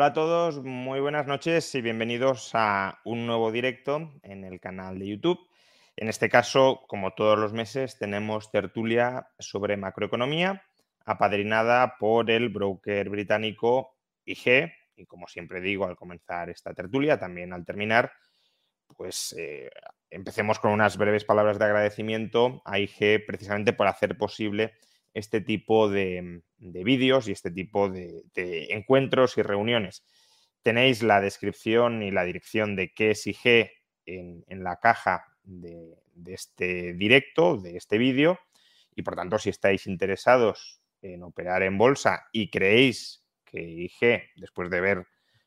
Hola a todos, muy buenas noches y bienvenidos a un nuevo directo en el canal de YouTube. En este caso, como todos los meses, tenemos tertulia sobre macroeconomía, apadrinada por el broker británico IG. Y como siempre digo al comenzar esta tertulia, también al terminar, pues eh, empecemos con unas breves palabras de agradecimiento a IG precisamente por hacer posible este tipo de, vídeos y este tipo de, encuentros y reuniones. Tenéis la descripción y la dirección de qué es IG en, la caja de, este directo, de este vídeo, y por tanto, si estáis interesados en operar en bolsa y creéis que IG, después de ver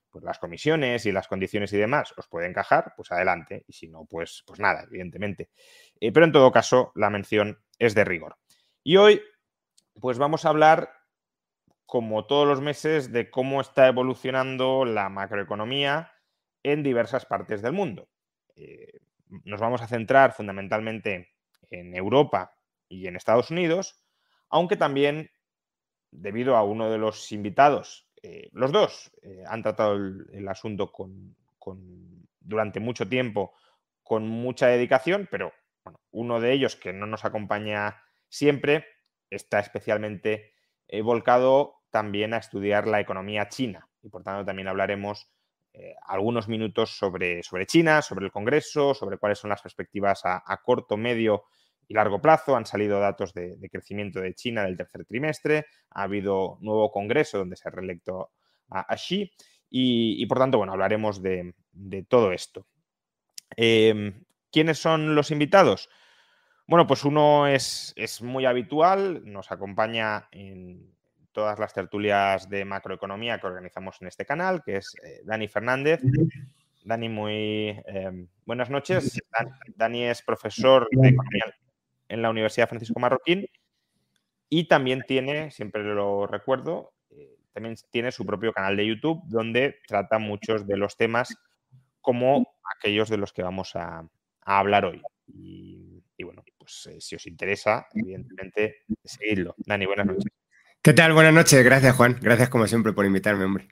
pues, las comisiones y las condiciones y demás, os puede encajar, pues adelante. Y si no, pues, pues nada, evidentemente. Eh, pero en todo caso, la mención es de rigor. Y hoy pues vamos a hablar, como todos los meses, de cómo está evolucionando la macroeconomía en diversas partes del mundo. Eh, nos vamos a centrar fundamentalmente en Europa y en Estados Unidos, aunque también, debido a uno de los invitados, eh, los dos eh, han tratado el, asunto durante mucho tiempo con mucha dedicación, pero uno de ellos que no nos acompaña siempre está especialmente volcado también a estudiar la economía china y por tanto también hablaremos eh, algunos minutos sobre, sobre, China, sobre el Congreso, sobre cuáles son las perspectivas a, corto, medio y largo plazo. Han salido datos de, crecimiento de China del tercer trimestre, ha habido nuevo Congreso donde se ha reelecto a, Xi y, por tanto, bueno, hablaremos de, todo esto. Em, ¿Quiénes son los invitados? Bueno, pues uno es, muy habitual, nos acompaña en todas las tertulias de macroeconomía que organizamos en este canal, que es eh, Dani Fernández. Dani, muy em, buenas noches. Dani es profesor de economía en la Universidad Francisco Marroquín y también tiene, siempre lo recuerdo, eh, también tiene su propio canal de YouTube donde trata muchos de los temas como aquellos de los que vamos a, hablar hoy. y bueno, pues eh, si os interesa, evidentemente, seguidlo. Dani, buenas noches. ¿Qué tal? Buenas noches. Gracias, Juan. Gracias, como siempre, por invitarme, hombre.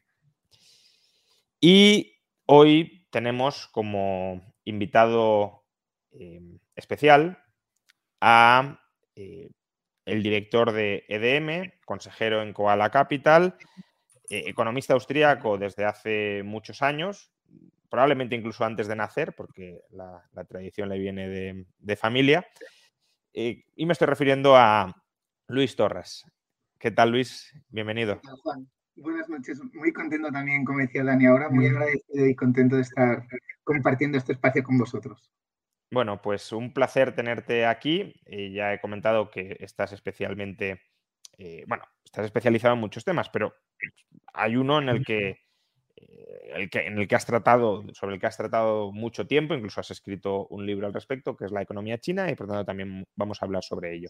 Y hoy tenemos como invitado em, especial a eh, el director de EDM, consejero en Koala Capital, eh, economista austríaco desde hace muchos años, probablemente incluso antes de nacer, porque la, tradición le viene de familia, eh, y me estoy refiriendo a Luis Torres. ¿Qué tal, Luis? Bienvenido. Juan? Buenas noches. Muy contento también, como decía Dani ahora, muy agradecido y contento de estar compartiendo este espacio con vosotros. Bueno, pues un placer tenerte aquí. Eh, ya he comentado que estás especialmente, eh, bueno, estás especializado en muchos temas, pero hay uno en el que el que, en el que has tratado, sobre el que has tratado mucho tiempo, incluso has escrito un libro al respecto, que es la economía china, y por tanto también vamos a hablar sobre ello.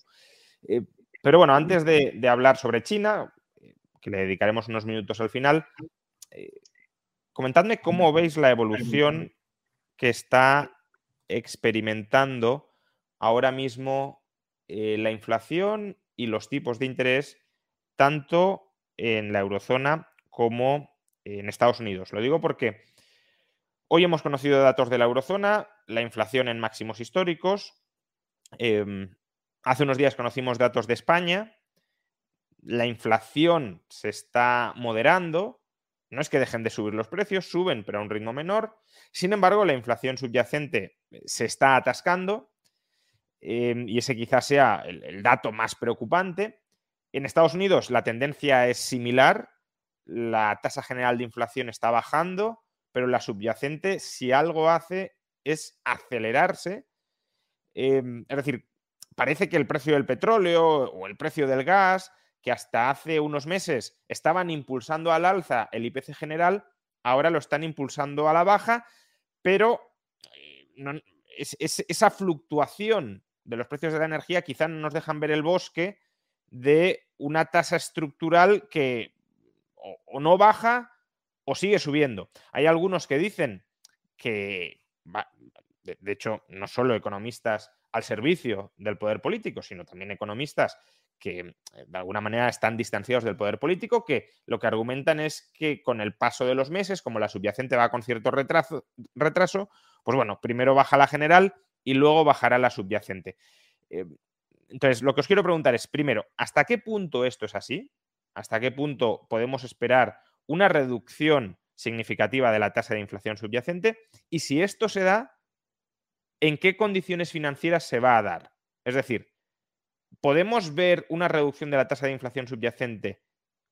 Pero bueno, antes de, hablar sobre China, que le dedicaremos unos minutos al final, eh, comentadme cómo veis la evolución que está experimentando ahora mismo eh, la inflación y los tipos de interés, tanto en la eurozona como en Estados Unidos. Lo digo porque hoy hemos conocido datos de la eurozona, la inflación en máximos históricos. Em, hace unos días conocimos datos de España. La inflación se está moderando. No es que dejen de subir los precios, suben, pero a un ritmo menor. Sin embargo, la inflación subyacente eh, se está atascando em, y ese quizás sea el dato más preocupante. En Estados Unidos la tendencia es similar la tasa general de inflación está bajando, pero la subyacente, si algo hace, es acelerarse. Em, es decir, parece que el precio del petróleo o el precio del gas que hasta hace unos meses estaban impulsando al alza el IPC general, ahora lo están impulsando a la baja, pero eh, esa fluctuación de los precios de la energía quizá no nos dejan ver el bosque de una tasa estructural que o, no baja o sigue subiendo. Hay algunos que dicen que, de hecho, no solo economistas al servicio del poder político, sino también economistas que eh, de alguna manera están distanciados del poder político, que lo que argumentan es que con el paso de los meses, como la subyacente va con cierto retraso, retraso pues bueno, primero baja la general y luego bajará la subyacente. Eh, entonces, lo que os quiero preguntar es, primero, ¿hasta qué punto esto es así? ¿Hasta qué punto podemos esperar una reducción significativa de la tasa de inflación subyacente? Y si esto se da, ¿en qué condiciones financieras se va a dar? Es decir, ¿podemos ver una reducción de la tasa de inflación subyacente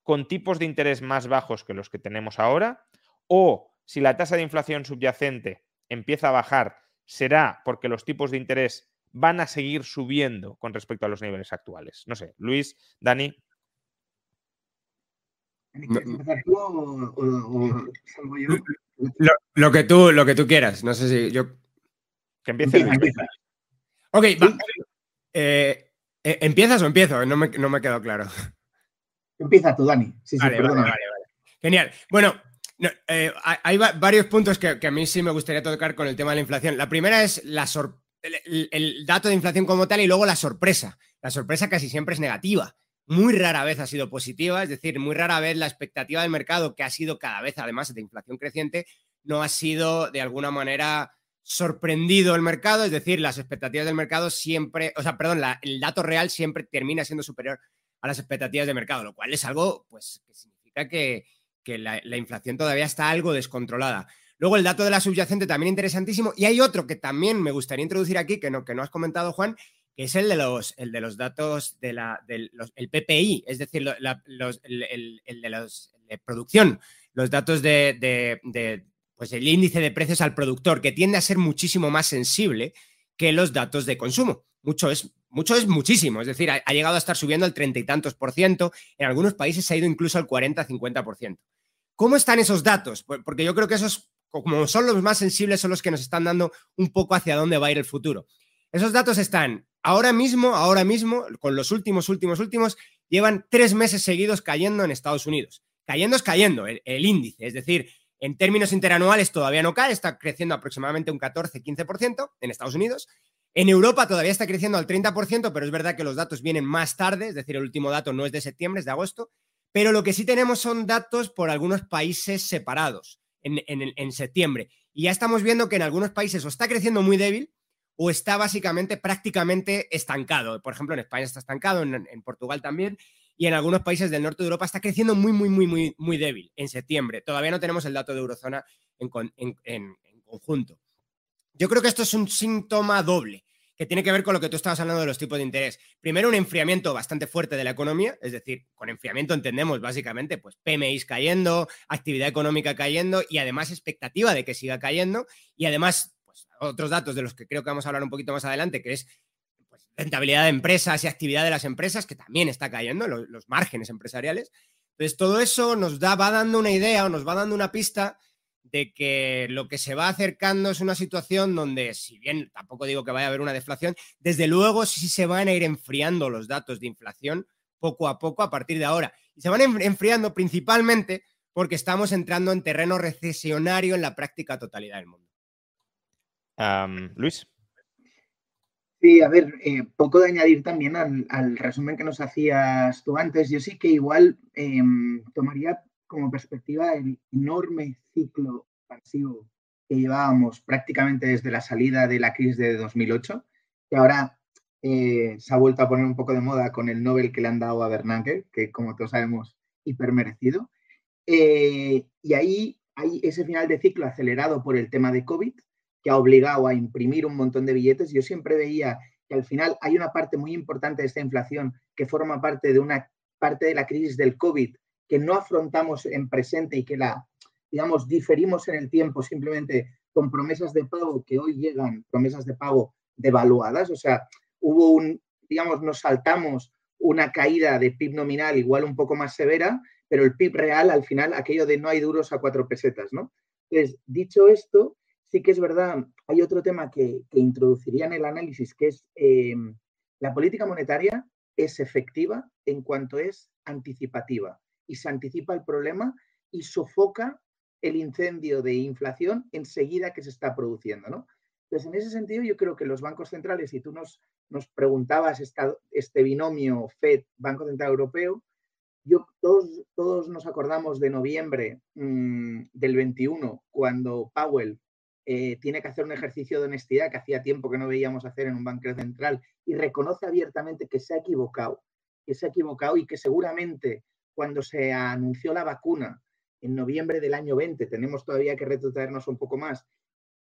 con tipos de interés más bajos que los que tenemos ahora? ¿O si la tasa de inflación subyacente empieza a bajar, será porque los tipos de interés van a seguir subiendo con respecto a los niveles actuales? No sé, Luis, Dani. Lo, que tú, lo que tú quieras, no sé si yo. Que empiece. Ok, va. Eh, eh, ¿Empiezas o empiezo? No me, no me quedado claro. Empieza tú, Dani. Sí, sí, Genial. Bueno, eh, hay varios puntos que, a mí sí me gustaría tocar con el tema de la inflación. La primera es la el, dato de inflación como tal y luego la sorpresa. La sorpresa casi siempre es negativa. Muy rara vez ha sido positiva, es decir, muy rara vez la expectativa del mercado, que ha sido cada vez, además de inflación creciente, no ha sido de alguna manera sorprendido el mercado, es decir, las expectativas del mercado siempre, o sea, perdón, el dato real siempre termina siendo superior a las expectativas de mercado, lo cual es algo, pues, que significa que, la, inflación todavía está algo descontrolada. Luego el dato de la subyacente también interesantísimo. Y hay otro que también me gustaría introducir aquí, que no, que no has comentado, Juan, que es el de los, el de los datos de la, del el PPI, es decir, el, de los de producción, los datos de, pues el índice de precios al productor, que tiende a ser muchísimo más sensible que los datos de consumo. Mucho es, mucho es muchísimo, es decir, ha, llegado a estar subiendo al treinta y tantos por ciento, en algunos países ha ido incluso al 40-50 por ciento. ¿Cómo están esos datos? Porque yo creo que esos, como son los más sensibles, son los que nos están dando un poco hacia dónde va a ir el futuro. Esos datos están ahora mismo, ahora mismo, con los últimos, últimos, últimos, llevan tres meses seguidos cayendo en Estados Unidos. Cayendo es cayendo el índice, es decir, en términos interanuales todavía no cae, está creciendo aproximadamente un 14-15% en Estados Unidos. En Europa todavía está creciendo al 30%, pero es verdad que los datos vienen más tarde, es decir, el último dato no es de septiembre, es de agosto. Pero lo que sí tenemos son datos por algunos países separados en, septiembre. Y ya estamos viendo que en algunos países o está creciendo muy débil o está básicamente prácticamente estancado. Por ejemplo, en España está estancado, en, en Portugal también y en algunos países del norte de Europa está creciendo muy, muy, muy, muy, muy débil en septiembre. Todavía no tenemos el dato de eurozona en, conjunto. Yo creo que esto es un síntoma doble que tiene que ver con lo que tú estabas hablando de los tipos de interés. Primero, un enfriamiento bastante fuerte de la economía, es decir, con enfriamiento entendemos básicamente pues PMIs cayendo, actividad económica cayendo y además expectativa de que siga cayendo y además pues, otros datos de los que creo que vamos a hablar un poquito más adelante, que es rentabilidad de empresas y actividad de las empresas, que también está cayendo, los, márgenes empresariales. Entonces, todo eso nos da, va dando una idea o nos va dando una pista de que lo que se va acercando es una situación donde, si bien tampoco digo que vaya a haber una deflación, desde luego sí se van a ir enfriando los datos de inflación poco a poco a partir de ahora. Y se van enfriando principalmente porque estamos entrando en terreno recesionario en la práctica totalidad del mundo. Luis. Sí, a ver, eh, poco de añadir también al, resumen que nos hacías tú antes. Yo sí que igual em, tomaría como perspectiva el enorme ciclo pasivo que llevábamos prácticamente desde la salida de la crisis de 2008, que ahora eh, se ha vuelto a poner un poco de moda con el Nobel que le han dado a Bernanke, que como todos sabemos, hipermerecido. Eh, y ahí hay ese final de ciclo acelerado por el tema de COVID, que ha obligado a imprimir un montón de billetes. Yo siempre veía que al final hay una parte muy importante de esta inflación que forma parte de una parte de la crisis del COVID que no afrontamos en presente y que la, digamos, diferimos en el tiempo simplemente con promesas de pago que hoy llegan, promesas de pago devaluadas. O sea, hubo un, digamos, nos saltamos una caída de PIB nominal igual un poco más severa, pero el PIB real al final, aquello de no hay duros a cuatro pesetas, ¿no? Entonces, dicho esto, sí que es verdad, hay otro tema que, introduciría en el análisis, que es eh, la política monetaria es efectiva en cuanto es anticipativa y se anticipa el problema y sofoca el incendio de inflación enseguida que se está produciendo, ¿no? Entonces, en ese sentido, yo creo que los bancos centrales, si tú nos, nos preguntabas este binomio FED, Banco Central Europeo, yo, todos, todos nos acordamos de noviembre mm, del 21, cuando Powell eh, tiene que hacer un ejercicio de honestidad que hacía tiempo que no veíamos hacer en un banco central y reconoce abiertamente que se ha equivocado, que se ha equivocado y que seguramente cuando se anunció la vacuna en noviembre del año 20, tenemos todavía que retrotraernos un poco más,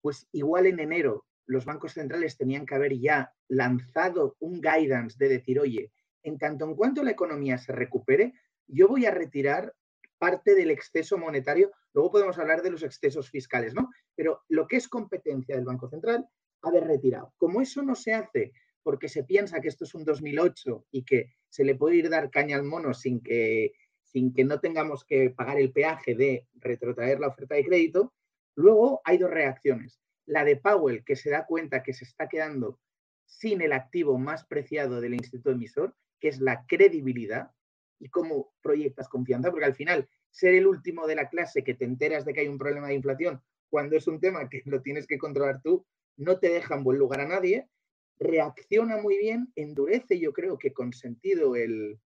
pues igual en enero los bancos centrales tenían que haber ya lanzado un guidance de decir, oye, en tanto en cuanto la economía se recupere, yo voy a retirar parte del exceso monetario. Luego podemos hablar de los excesos fiscales, ¿no? Pero lo que es competencia del Banco Central, haber retirado. Como eso no se hace porque se piensa que esto es un 2008 y que se le puede ir dar caña al mono sin que, sin que no tengamos que pagar el peaje de retrotraer la oferta de crédito, luego hay dos reacciones. La de Powell, que se da cuenta que se está quedando sin el activo más preciado del instituto emisor, que es la credibilidad, y cómo proyectas confianza, porque al final ser el último de la clase que te enteras de que hay un problema de inflación cuando es un tema que lo tienes que controlar tú, no te deja en buen lugar a nadie, reacciona muy bien, endurece yo creo que con sentido el,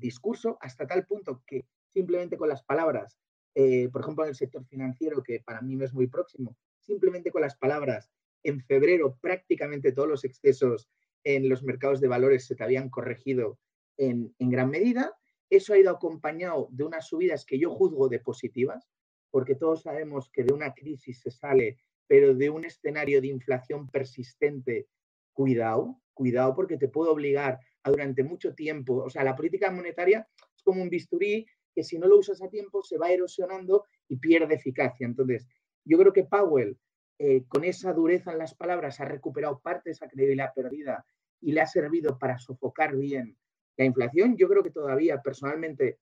discurso hasta tal punto que simplemente con las palabras, eh, por ejemplo en el sector financiero, que para mí no es muy próximo, simplemente con las palabras, en febrero prácticamente todos los excesos en los mercados de valores se te habían corregido en, gran medida. Eso ha ido acompañado de unas subidas que yo juzgo de positivas, porque todos sabemos que de una crisis se sale, pero de un escenario de inflación persistente, cuidado, cuidado porque te puede obligar a durante mucho tiempo, o sea, la política monetaria es como un bisturí que si no lo usas a tiempo se va erosionando y pierde eficacia. Entonces, yo creo que Powell, eh, con esa dureza en las palabras, ha recuperado parte de esa credibilidad perdida y le ha servido para sofocar bien la inflación, yo creo que todavía personalmente,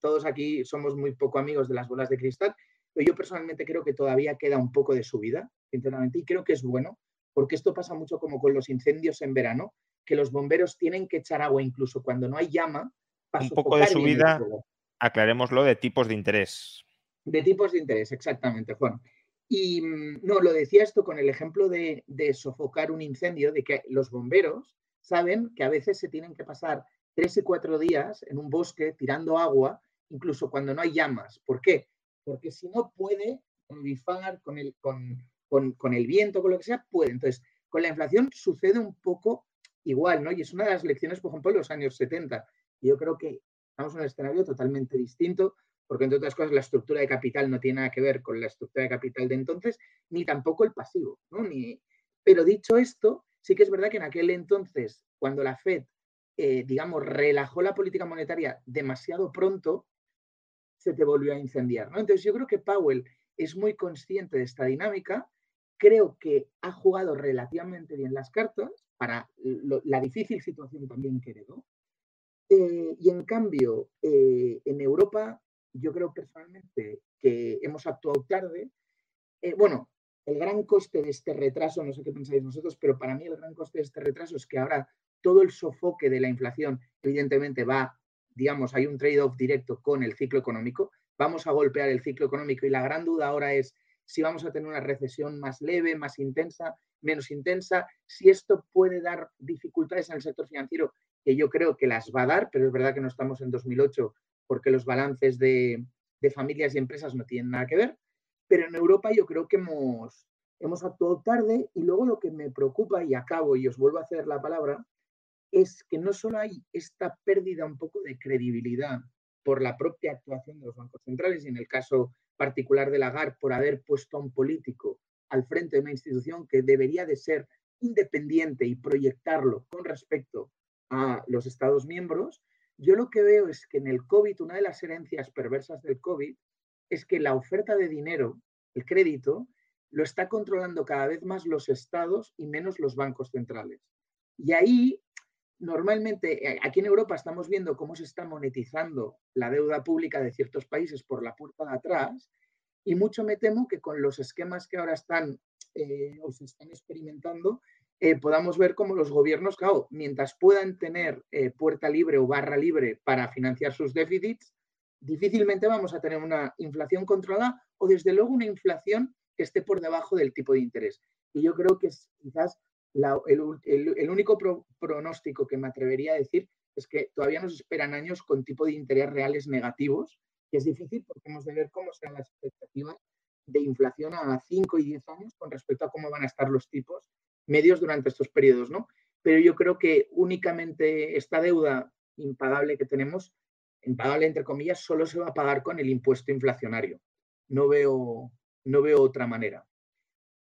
todos aquí somos muy poco amigos de las bolas de cristal, pero yo personalmente creo que todavía queda un poco de subida, sinceramente, y creo que es bueno, porque esto pasa mucho como con los incendios en verano, que los bomberos tienen que echar agua incluso cuando no hay llama. un poco de subida, aclarémoslo, de tipos de interés. De tipos de interés, exactamente, Juan. Y mm, no, lo decía esto con el ejemplo de, de sofocar un incendio, de que los bomberos saben que a veces se tienen que pasar tres y cuatro días en un bosque tirando agua, incluso cuando no hay llamas. ¿Por qué? Porque si no puede con el, con, con, el viento, con lo que sea, puede. Entonces, con la inflación sucede un poco igual, ¿no? Y es una de las lecciones, por ejemplo, de los años 70. Y yo creo que estamos en un escenario totalmente distinto, porque entre otras cosas la estructura de capital no tiene nada que ver con la estructura de capital de entonces, ni tampoco el pasivo, ¿no? Ni... Pero dicho esto, sí que es verdad que en aquel entonces, cuando la Fed eh, digamos, relajó la política monetaria demasiado pronto, se te volvió a incendiar. Entonces yo creo que Powell es muy consciente de esta dinámica, creo que ha jugado relativamente bien las cartas para la difícil situación también que heredó. Eh, y en cambio, eh, en Europa, yo creo personalmente que hemos actuado tarde. bueno, el gran coste de este retraso, no sé qué pensáis vosotros, pero para mí el gran coste de este retraso es que ahora todo el sofoque de la inflación, evidentemente, va, digamos, hay un trade-off directo con el ciclo económico. Vamos a golpear el ciclo económico y la gran duda ahora es si vamos a tener una recesión más leve, más intensa, menos intensa, si esto puede dar dificultades en el sector financiero, que yo creo que las va a dar, pero es verdad que no estamos en 2008 porque los balances de, familias y empresas no tienen nada que ver. Pero en Europa yo creo que hemos, hemos actuado tarde y luego lo que me preocupa, y acabo y os vuelvo a hacer la palabra, es que no solo hay esta pérdida un poco de credibilidad por la propia actuación de los bancos centrales y en el caso particular de Lagarde por haber puesto a un político al frente de una institución que debería de ser independiente y proyectarlo con respecto a los Estados miembros, yo lo que veo es que en el COVID, una de las herencias perversas del COVID es que la oferta de dinero, el crédito, lo está controlando cada vez más los estados y menos los bancos centrales. Y ahí normalmente eh, aquí en Europa estamos viendo cómo se está monetizando la deuda pública de ciertos países por la puerta de atrás y mucho me temo que con los esquemas que ahora están eh, o se están experimentando, eh, podamos ver cómo los gobiernos, claro, mientras puedan tener puerta libre o barra libre para financiar sus déficits, difícilmente vamos a tener una inflación controlada o desde luego una inflación que esté por debajo del tipo de interés. Y yo creo que es quizás el, único pronóstico que me atrevería a decir es que todavía nos esperan años con tipo de interés reales negativos, que es difícil porque hemos de ver cómo serán las expectativas de inflación a 5 y 10 años con respecto a cómo van a estar los tipos medios durante estos periodos, ¿no? Pero yo creo que únicamente esta deuda impagable que tenemos, impagable entre comillas, solo se va a pagar con el impuesto inflacionario. No veo, no veo otra manera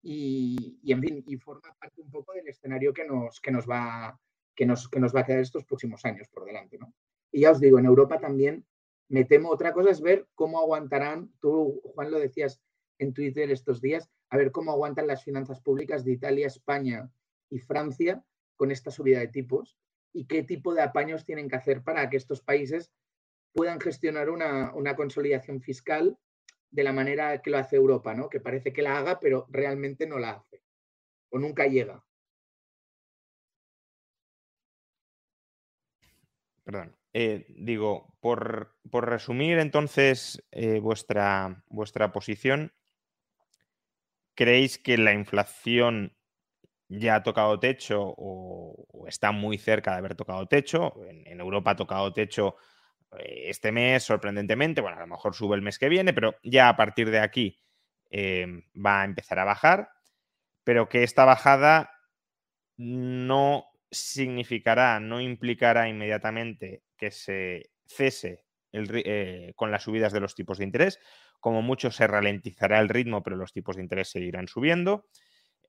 y, en fin, y forma parte un poco del escenario que nos, que nos, va, que nos, que nos va a quedar estos próximos años por delante. ¿no? Y ya os digo, en Europa también me temo, otra cosa es ver cómo aguantarán, tú Juan lo decías en Twitter estos días, a ver cómo aguantan las finanzas públicas de Italia, España y Francia con esta subida de tipos y qué tipo de apaños tienen que hacer para que estos países puedan gestionar una, una consolidación fiscal de la manera que lo hace Europa, ¿no? Que parece que la haga, pero realmente no la hace. O nunca llega. Perdón. Eh, digo, por, resumir entonces eh, vuestra, vuestra posición, ¿creéis que la inflación ya ha tocado techo o, está muy cerca de haber tocado techo? En, en Europa ha tocado techo este mes, sorprendentemente, bueno, a lo mejor sube el mes que viene, pero ya a partir de aquí em, va a empezar a bajar, pero que esta bajada no significará, no implicará inmediatamente que se cese eh, con las subidas de los tipos de interés. Como mucho se ralentizará el ritmo, pero los tipos de interés seguirán subiendo.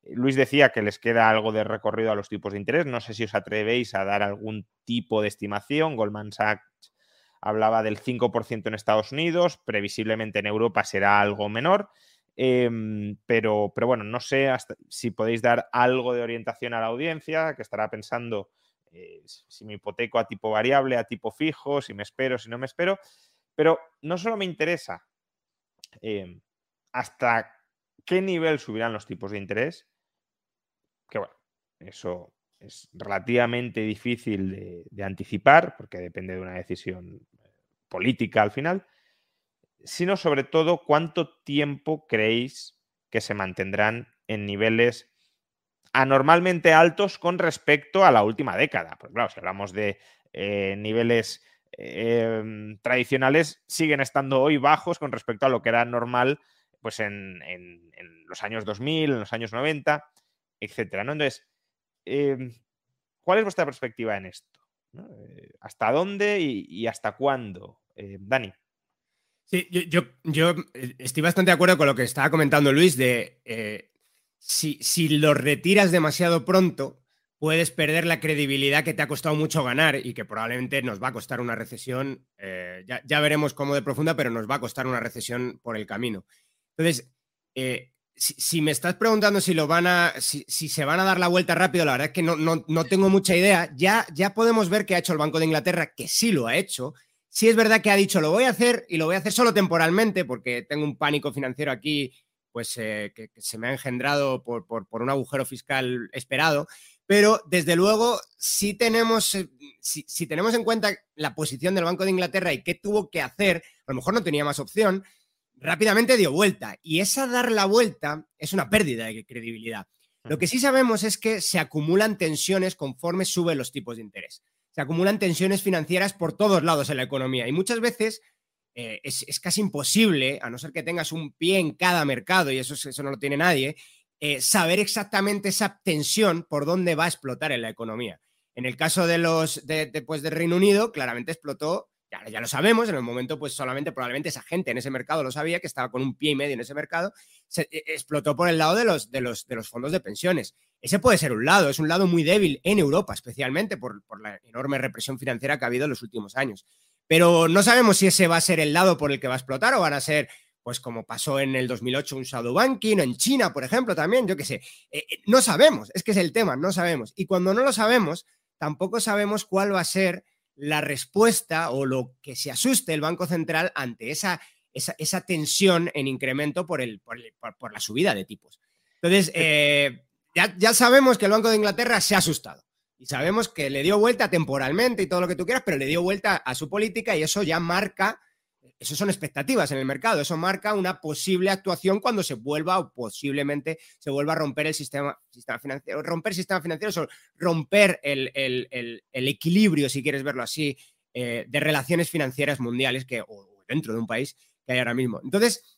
Luis decía que les queda algo de recorrido a los tipos de interés. No sé si os atrevéis a dar algún tipo de estimación. Goldman Sachs hablaba del 5% en Estados Unidos, previsiblemente en Europa será algo menor, em, pero, pero, bueno, no sé si podéis dar algo de orientación a la audiencia que estará pensando eh, si me hipoteco a tipo variable, a tipo fijo, si me espero, si no me espero, pero no solo me interesa em, hasta qué nivel subirán los tipos de interés, que bueno, eso es relativamente difícil de, anticipar porque depende de una decisión eh, política al final, sino sobre todo cuánto tiempo creéis que se mantendrán en niveles anormalmente altos con respecto a la última década. Porque claro, si hablamos de eh, niveles em, tradicionales, siguen estando hoy bajos con respecto a lo que era normal pues en, en los años 2000, en los años 90, etcétera. Entonces, Em, ¿Cuál es vuestra perspectiva en esto? Eh, ¿Hasta dónde y, hasta cuándo? Eh, Dani. Sí, yo, eh, estoy bastante de acuerdo con lo que estaba comentando Luis de si, si lo retiras demasiado pronto, puedes perder la credibilidad que te ha costado mucho ganar y que probablemente nos va a costar una recesión. ya, ya, veremos cómo de profunda, pero nos va a costar una recesión por el camino. Entonces, si, me estás preguntando si lo van a, se van a dar la vuelta rápido, la verdad es que no, tengo mucha idea. Ya, ya podemos ver que ha hecho el Banco de Inglaterra, que sí lo ha hecho. Sí es verdad que ha dicho lo voy a hacer y lo voy a hacer solo temporalmente porque tengo un pánico financiero aquí, pues eh, que, se me ha engendrado por, un agujero fiscal esperado. Pero desde luego, tenemos, eh, si, si tenemos en cuenta la posición del Banco de Inglaterra y qué tuvo que hacer, a lo mejor no tenía más opción rápidamente dio vuelta. Y esa dar la vuelta es una pérdida de credibilidad. Lo que sí sabemos es que se acumulan tensiones conforme suben los tipos de interés. Se acumulan tensiones financieras por todos lados en la economía y muchas veces eh, es, casi imposible, a no ser que tengas un pie en cada mercado, y eso, eso no lo tiene nadie, eh, saber exactamente esa tensión por dónde va a explotar en la economía. En el caso de los de, pues, del Reino Unido, claramente explotó ya, lo sabemos, en el momento pues solamente probablemente esa gente en ese mercado lo sabía, que estaba con un pie y medio en ese mercado, se e, explotó por el lado de los, de, los, de los fondos de pensiones. Ese puede ser un lado, es un lado muy débil en Europa, especialmente por, la enorme represión financiera que ha habido en los últimos años. Pero no sabemos si ese va a ser el lado por el que va a explotar o van a ser pues como pasó en el 2008 un shadow banking, o en China, por ejemplo, también, yo qué sé. Eh, eh, no sabemos, es que es el tema, no sabemos. Y cuando no lo sabemos, tampoco sabemos cuál va a ser la respuesta o lo que se asuste el Banco Central ante esa, esa, tensión en incremento por, el, por, la subida de tipos. Entonces, eh, ya, ya sabemos que el Banco de Inglaterra se ha asustado. Y sabemos que le dio vuelta temporalmente y todo lo que tú quieras, pero le dio vuelta a su política y eso ya marca eso son expectativas en el mercado, eso marca una posible actuación cuando se vuelva o posiblemente se vuelva a romper el sistema, sistema financiero, romper el sistema financiero, romper el, equilibrio, si quieres verlo así, eh, de relaciones financieras mundiales que, o dentro de un país que hay ahora mismo. Entonces,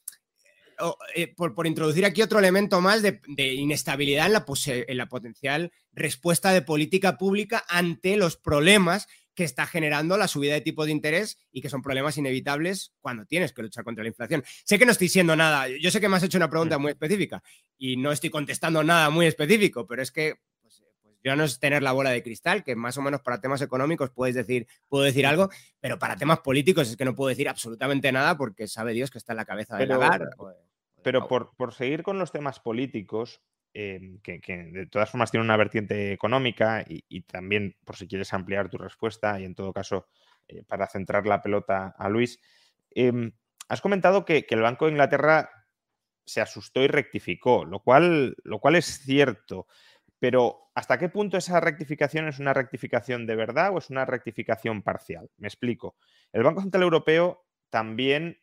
eh, por, introducir aquí otro elemento más de, inestabilidad en la, en la potencial respuesta de política pública ante los problemas que está generando la subida de tipo de interés y que son problemas inevitables cuando tienes que luchar contra la inflación. Sé que no estoy diciendo nada, yo sé que me has hecho una pregunta mm. muy específica y no estoy contestando nada muy específico, pero es que pues, pues ya no es tener la bola de cristal, que más o menos para temas económicos puedes decir, puedo decir algo, pero para temas políticos es que no puedo decir absolutamente nada porque sabe Dios que está en la cabeza de pero, Pero por, por seguir con los temas políticos, Em, que, de todas formas tiene una vertiente económica y, también, por si quieres ampliar tu respuesta y en todo caso, eh, para centrar la pelota a Luis, em, has comentado que, el Banco de Inglaterra se asustó y rectificó, lo cual, lo cual es cierto, pero ¿hasta qué punto esa rectificación es una rectificación de verdad o es una rectificación parcial? Me explico. El Banco Central Europeo también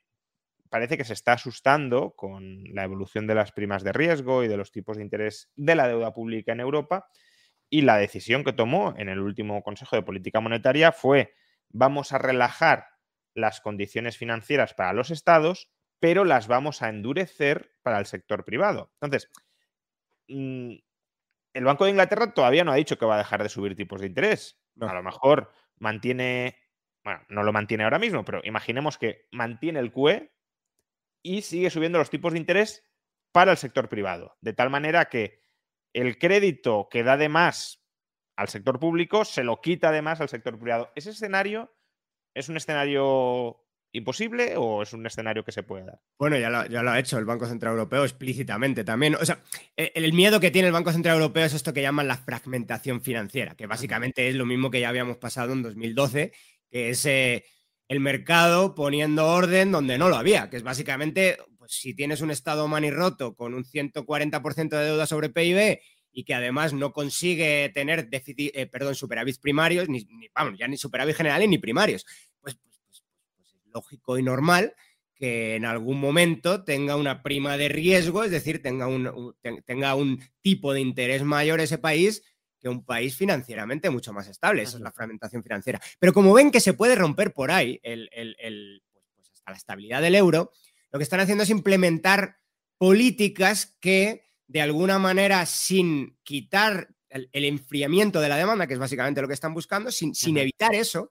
parece que se está asustando con la evolución de las primas de riesgo y de los tipos de interés de la deuda pública en Europa. Y la decisión que tomó en el último Consejo de Política Monetaria fue vamos a relajar las condiciones financieras para los estados, pero las vamos a endurecer para el sector privado. Entonces, mm, el Banco de Inglaterra todavía no ha dicho que va a dejar de subir tipos de interés. A lo mejor mantiene, bueno, no lo mantiene ahora mismo, pero imaginemos que mantiene el QE, y sigue subiendo los tipos de interés para el sector privado, de tal manera que el crédito que da de más al sector público se lo quita de más al sector privado. ¿Ese escenario es un escenario imposible o es un escenario que se puede dar? Bueno, ya lo, ya lo, ha hecho el Banco Central Europeo explícitamente también. O sea, e, el, miedo que tiene el Banco Central Europeo es esto que llaman la fragmentación financiera, que básicamente es lo mismo que ya habíamos pasado en 2012, que es... Eh, el mercado poniendo orden donde no lo había, que es básicamente, pues si tienes un estado manirroto con un 140% de deuda sobre PIB y que además no consigue tener déficit, eh, perdón, superávits primarios, ni, vamos, ya ni superávit generales ni primarios, pues, pues, pues, pues, es lógico y normal que en algún momento tenga una prima de riesgo, es decir, tenga un, tenga un tipo de interés mayor ese país que un país financieramente mucho más estable. Esa es la fragmentación financiera. Pero como ven que se puede romper por ahí el, pues, pues hasta la estabilidad del euro, lo que están haciendo es implementar políticas que de alguna manera sin quitar el, enfriamiento de la demanda, que es básicamente lo que están buscando, sin, sin evitar eso,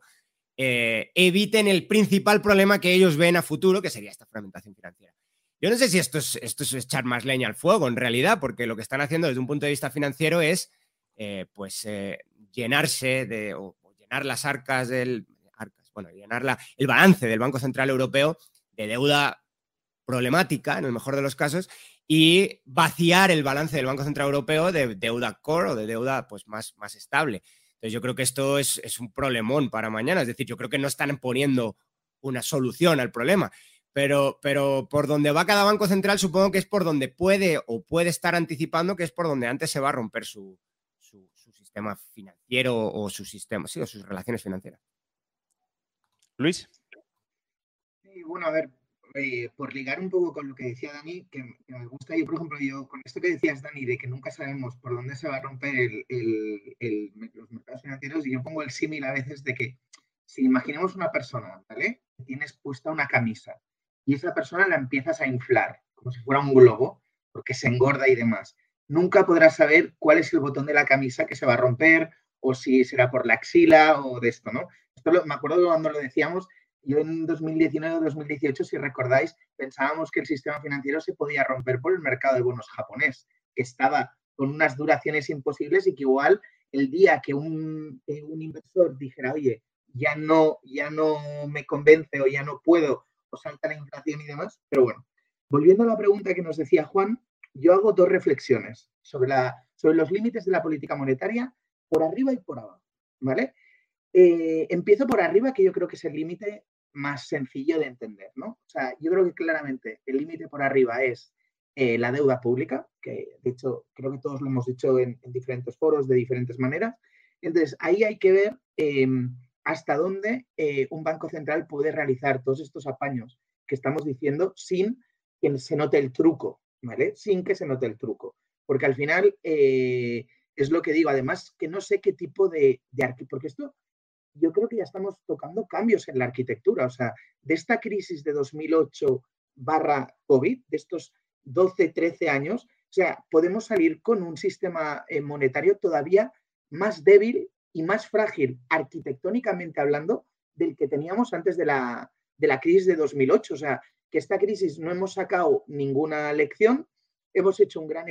eh, eviten el principal problema que ellos ven a futuro, que sería esta fragmentación financiera. Yo no sé si esto es, esto es echar más leña al fuego en realidad, porque lo que están haciendo desde un punto de vista financiero es eh, pues eh, llenarse de, o, llenar las arcas del, arcas, bueno, llenar el balance del Banco Central Europeo de deuda problemática, en el mejor de los casos, y vaciar el balance del Banco Central Europeo de deuda core o de deuda pues, más, más estable. Entonces yo creo que esto es, es un problemón para mañana, es decir, yo creo que no están poniendo una solución al problema. Pero, pero, por donde va cada banco central, supongo que es por donde puede o puede estar anticipando que es por donde antes se va a romper su, sistema financiero o su sistema, sí, o sus relaciones financieras. Luis. Sí, bueno, a ver, eh, por ligar un poco con lo que decía Dani, que, me gusta, yo por ejemplo, yo con esto que decías Dani, de que nunca sabemos por dónde se va a romper los mercados financieros, y yo pongo el símil a veces de que si imaginemos una persona, ¿vale? Tienes puesta una camisa y esa persona la empiezas a inflar como si fuera un globo, porque se engorda y demás nunca podrás saber cuál es el botón de la camisa que se va a romper o si será por la axila o de esto, ¿no? Me acuerdo cuando lo decíamos, yo en 2019 o 2018, si recordáis, pensábamos que el sistema financiero se podía romper por el mercado de bonos japonés, que estaba con unas duraciones imposibles y que igual el día que un, un inversor dijera, oye, ya no, ya no me convence o ya no puedo, o salta la inflación y demás. Pero bueno, volviendo a la pregunta que nos decía Juan, yo hago dos reflexiones sobre, la, sobre los límites de la política monetaria por arriba y por abajo. ¿vale? Eh, empiezo por arriba, que yo creo que es el límite más sencillo de entender, ¿no? O sea, yo creo que claramente el límite por arriba es eh, la deuda pública, que de hecho creo que todos lo hemos dicho en, diferentes foros de diferentes maneras. Entonces, ahí hay que ver em, hasta dónde eh, un banco central puede realizar todos estos apaños que estamos diciendo sin que se note el truco, ¿vale? Sin que se note el truco. Porque al final es lo que digo, además que no sé qué tipo de, de porque esto yo creo que ya estamos tocando cambios en la arquitectura. O sea, de esta crisis de 2008 barra COVID, de estos 12, 13 años, o sea, podemos salir con un sistema eh, monetario todavía más débil y más frágil arquitectónicamente hablando del que teníamos antes de la, de la crisis de 2008. O sea, que esta crisis no hemos sacado ninguna lección, hemos hecho un gran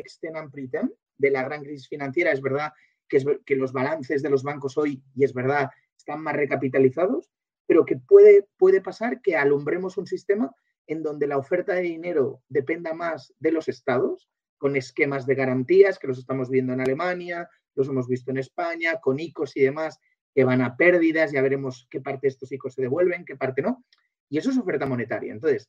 pretend de la gran crisis financiera. Es verdad que los balances de los bancos hoy, y es verdad están más recapitalizados, pero que puede, puede pasar que alumbremos un sistema en donde la oferta de dinero dependa más de los estados, con esquemas de garantías, que los estamos viendo en Alemania, los hemos visto en España, con ICOs y demás, que van a pérdidas, ya veremos qué parte de estos ICOs se devuelven, qué parte no. Y eso es oferta monetaria. Entonces,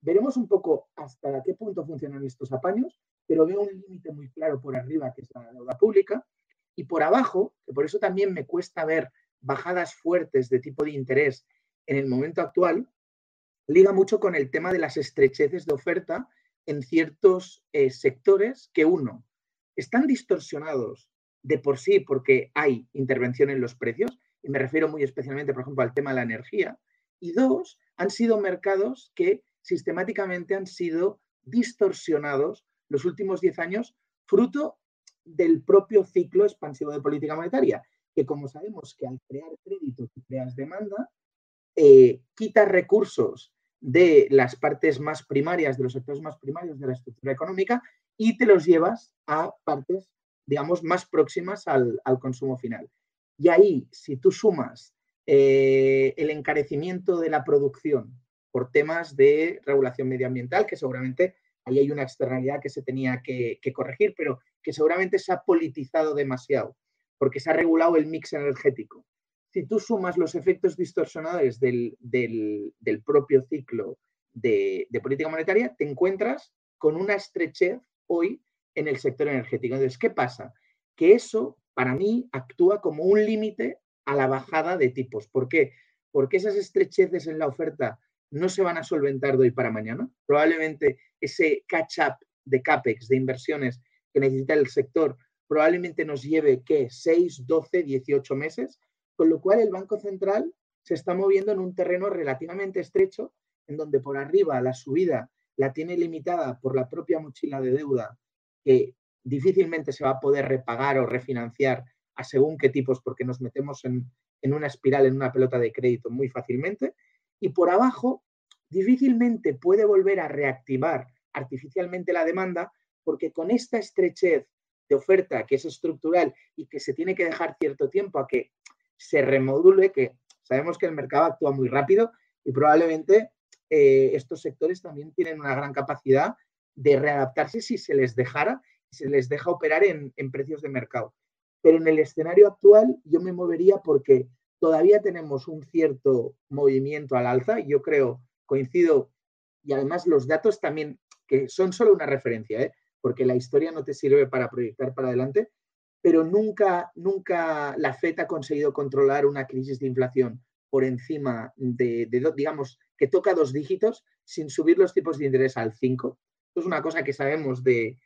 veremos un poco hasta qué punto funcionan estos apaños, pero veo un límite muy claro por arriba, que es la deuda pública, y por abajo, que por eso también me cuesta ver bajadas fuertes de tipo de interés en el momento actual, liga mucho con el tema de las estrecheces de oferta en ciertos eh, sectores que, uno, están distorsionados de por sí porque hay intervención en los precios, y me refiero muy especialmente, por ejemplo, al tema de la energía, y dos, han sido mercados que sistemáticamente han sido distorsionados los últimos 10 años, fruto del propio ciclo expansivo de política monetaria que como sabemos que al crear crédito tú creas demanda, eh, quitas recursos de las partes más primarias, de los sectores más primarios de la estructura económica y te los llevas a partes, digamos, más próximas al, consumo final. Y ahí, si tú sumas eh, el encarecimiento de la producción por temas de regulación medioambiental, que seguramente ahí hay una externalidad que se tenía que corregir, pero que seguramente se ha politizado demasiado porque se ha regulado el mix energético. Si tú sumas los efectos distorsionadores del, propio ciclo de, política monetaria, te encuentras con una estrechez hoy en el sector energético. Entonces, ¿qué pasa? Que eso, para mí, actúa como un límite a la bajada de tipos. ¿Por qué? Porque esas estrecheces en la oferta no se van a solventar de hoy para mañana. Probablemente ese catch-up de CAPEX, de inversiones que necesita el sector, probablemente nos lleve, ¿qué? 6, 12, 18 meses, con lo cual el Banco Central se está moviendo en un terreno relativamente estrecho, en donde por arriba la subida la tiene limitada por la propia mochila de deuda, que difícilmente se va a poder repagar o refinanciar a según qué tipos, porque nos metemos en, en una espiral, en una pelota de crédito muy fácilmente, y por abajo difícilmente puede volver a reactivar artificialmente la demanda, porque con esta estrechez de oferta que es estructural y que se tiene que dejar cierto tiempo a que se remodule, que sabemos que el mercado actúa muy rápido y probablemente eh, estos sectores también tienen una gran capacidad de readaptarse si se les dejara, si se les deja operar en, en precios de mercado. Pero en el escenario actual yo me movería porque todavía tenemos un cierto movimiento al alza. Yo creo, coincido, y además los datos también, que son solo una referencia, ¿eh? porque la historia no te sirve para proyectar para adelante, pero nunca, nunca la FED ha conseguido controlar una crisis de inflación por encima de, digamos, que toca dos dígitos sin subir los tipos de interés al 5. Esto es una cosa que sabemos de,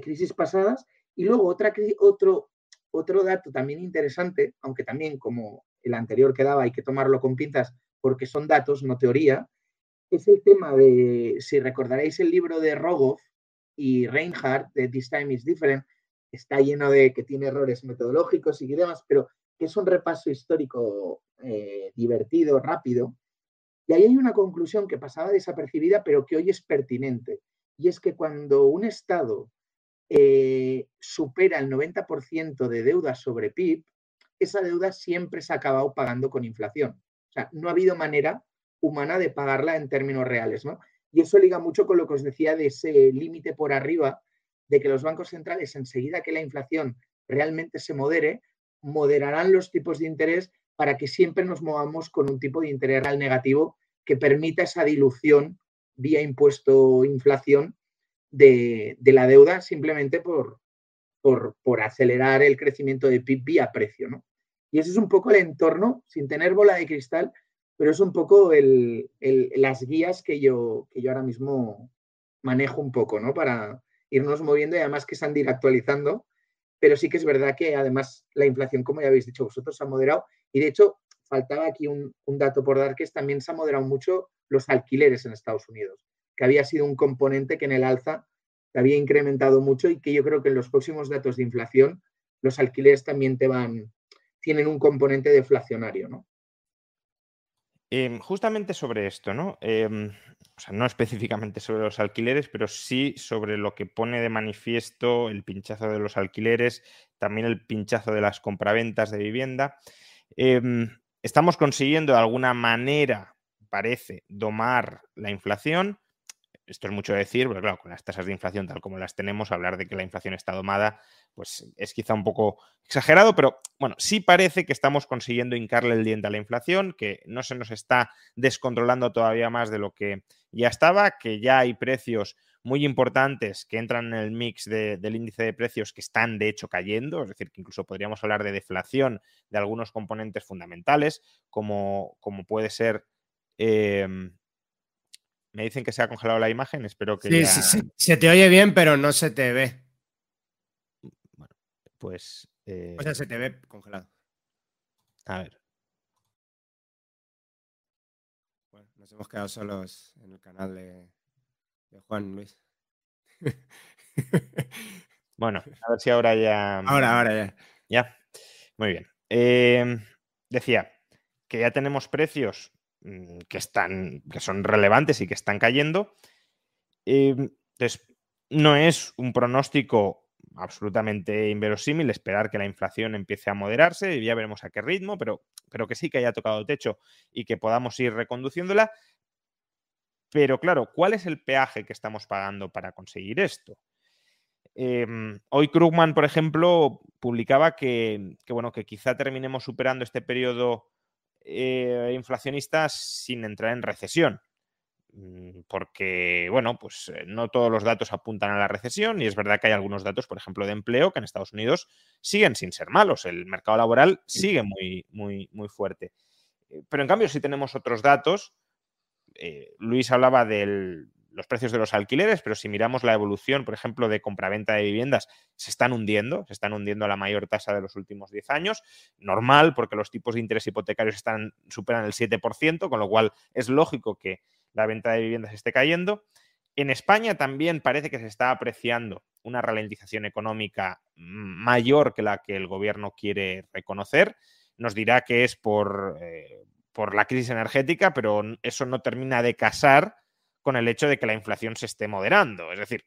crisis pasadas. Y luego otra, otro, otro dato también interesante, aunque también como el anterior quedaba, hay que tomarlo con pinzas porque son datos, no teoría, es el tema de, si recordaréis el libro de Rogoff, y Reinhardt de This Time is Different está lleno de que tiene errores metodológicos y demás, pero que es un repaso histórico eh, divertido, rápido. Y ahí hay una conclusión que pasaba desapercibida, pero que hoy es pertinente. Y es que cuando un Estado eh, supera el 90% de deuda sobre PIB, esa deuda siempre se ha acabado pagando con inflación. O sea, no ha habido manera humana de pagarla en términos reales, ¿no? Y eso liga mucho con lo que os decía de ese límite por arriba, de que los bancos centrales, enseguida que la inflación realmente se modere, moderarán los tipos de interés para que siempre nos movamos con un tipo de interés real negativo que permita esa dilución vía impuesto inflación de, la deuda simplemente por, por, acelerar el crecimiento de PIB vía precio. ¿no? Y ese es un poco el entorno, sin tener bola de cristal, pero es un poco el, las guías que yo, que yo ahora mismo manejo un poco, ¿no? Para irnos moviendo y además que se han de ir actualizando. Pero sí que es verdad que además la inflación, como ya habéis dicho vosotros, se ha moderado. Y de hecho, faltaba aquí un, dato por dar, que es también se ha moderado mucho los alquileres en Estados Unidos, que había sido un componente que en el alza había incrementado mucho y que yo creo que en los próximos datos de inflación los alquileres también te van, tienen un componente deflacionario, ¿no? Em, justamente sobre esto, ¿no? Em, o sea, no específicamente sobre los alquileres, pero sí sobre lo que pone de manifiesto el pinchazo de los alquileres, también el pinchazo de las compraventas de vivienda. Em, estamos consiguiendo de alguna manera, parece, domar la inflación, esto es mucho decir, pero claro, con las tasas de inflación tal como las tenemos, hablar de que la inflación está domada, pues es quizá un poco exagerado, pero bueno, sí parece que estamos consiguiendo hincarle el diente a la inflación, que no se nos está descontrolando todavía más de lo que ya estaba, que ya hay precios muy importantes que entran en el mix del índice de precios que están de hecho cayendo, es decir, que incluso podríamos hablar de deflación de algunos componentes fundamentales, como, como puede ser em, me dicen que se ha congelado la imagen, espero que. Sí, sí, sí. Se te oye bien, pero no se te ve. Bueno, pues. Eh... O sea, se te ve congelado. A ver. Bueno, nos hemos quedado solos en el canal de, Juan Luis. bueno, a ver si ahora ya. Ahora, ahora ya. Ya. Muy bien. Eh, decía que ya tenemos precios Mm, que, están, que son relevantes y que están cayendo. Em, entonces, no es un pronóstico absolutamente inverosímil esperar que la inflación empiece a moderarse, y ya veremos a qué ritmo, pero, pero que sí que haya tocado techo y que podamos ir reconduciéndola. Pero claro, ¿cuál es el peaje que estamos pagando para conseguir esto? Em, hoy Krugman, por ejemplo, publicaba que, que, bueno, que quizá terminemos superando este periodo eh, inflacionistas sin entrar en recesión. Mm, porque, bueno, pues eh, no todos los datos apuntan a la recesión y es verdad que hay algunos datos, por ejemplo, de empleo que en Estados Unidos siguen sin ser malos. El mercado laboral sigue muy, muy, muy fuerte. Eh, pero en cambio, si tenemos otros datos, Luis hablaba del, los precios de los alquileres, pero si miramos la evolución, por ejemplo, de compraventa de viviendas, se están hundiendo, se están hundiendo a la mayor tasa de los últimos 10 años. Normal, porque los tipos de interés hipotecarios están, superan el 7%, con lo cual es lógico que la venta de viviendas esté cayendo. En España también parece que se está apreciando una ralentización económica mayor que la que el gobierno quiere reconocer. Nos dirá que es por, eh, por la crisis energética, pero eso no termina de casar con el hecho de que la inflación se esté moderando. Es decir,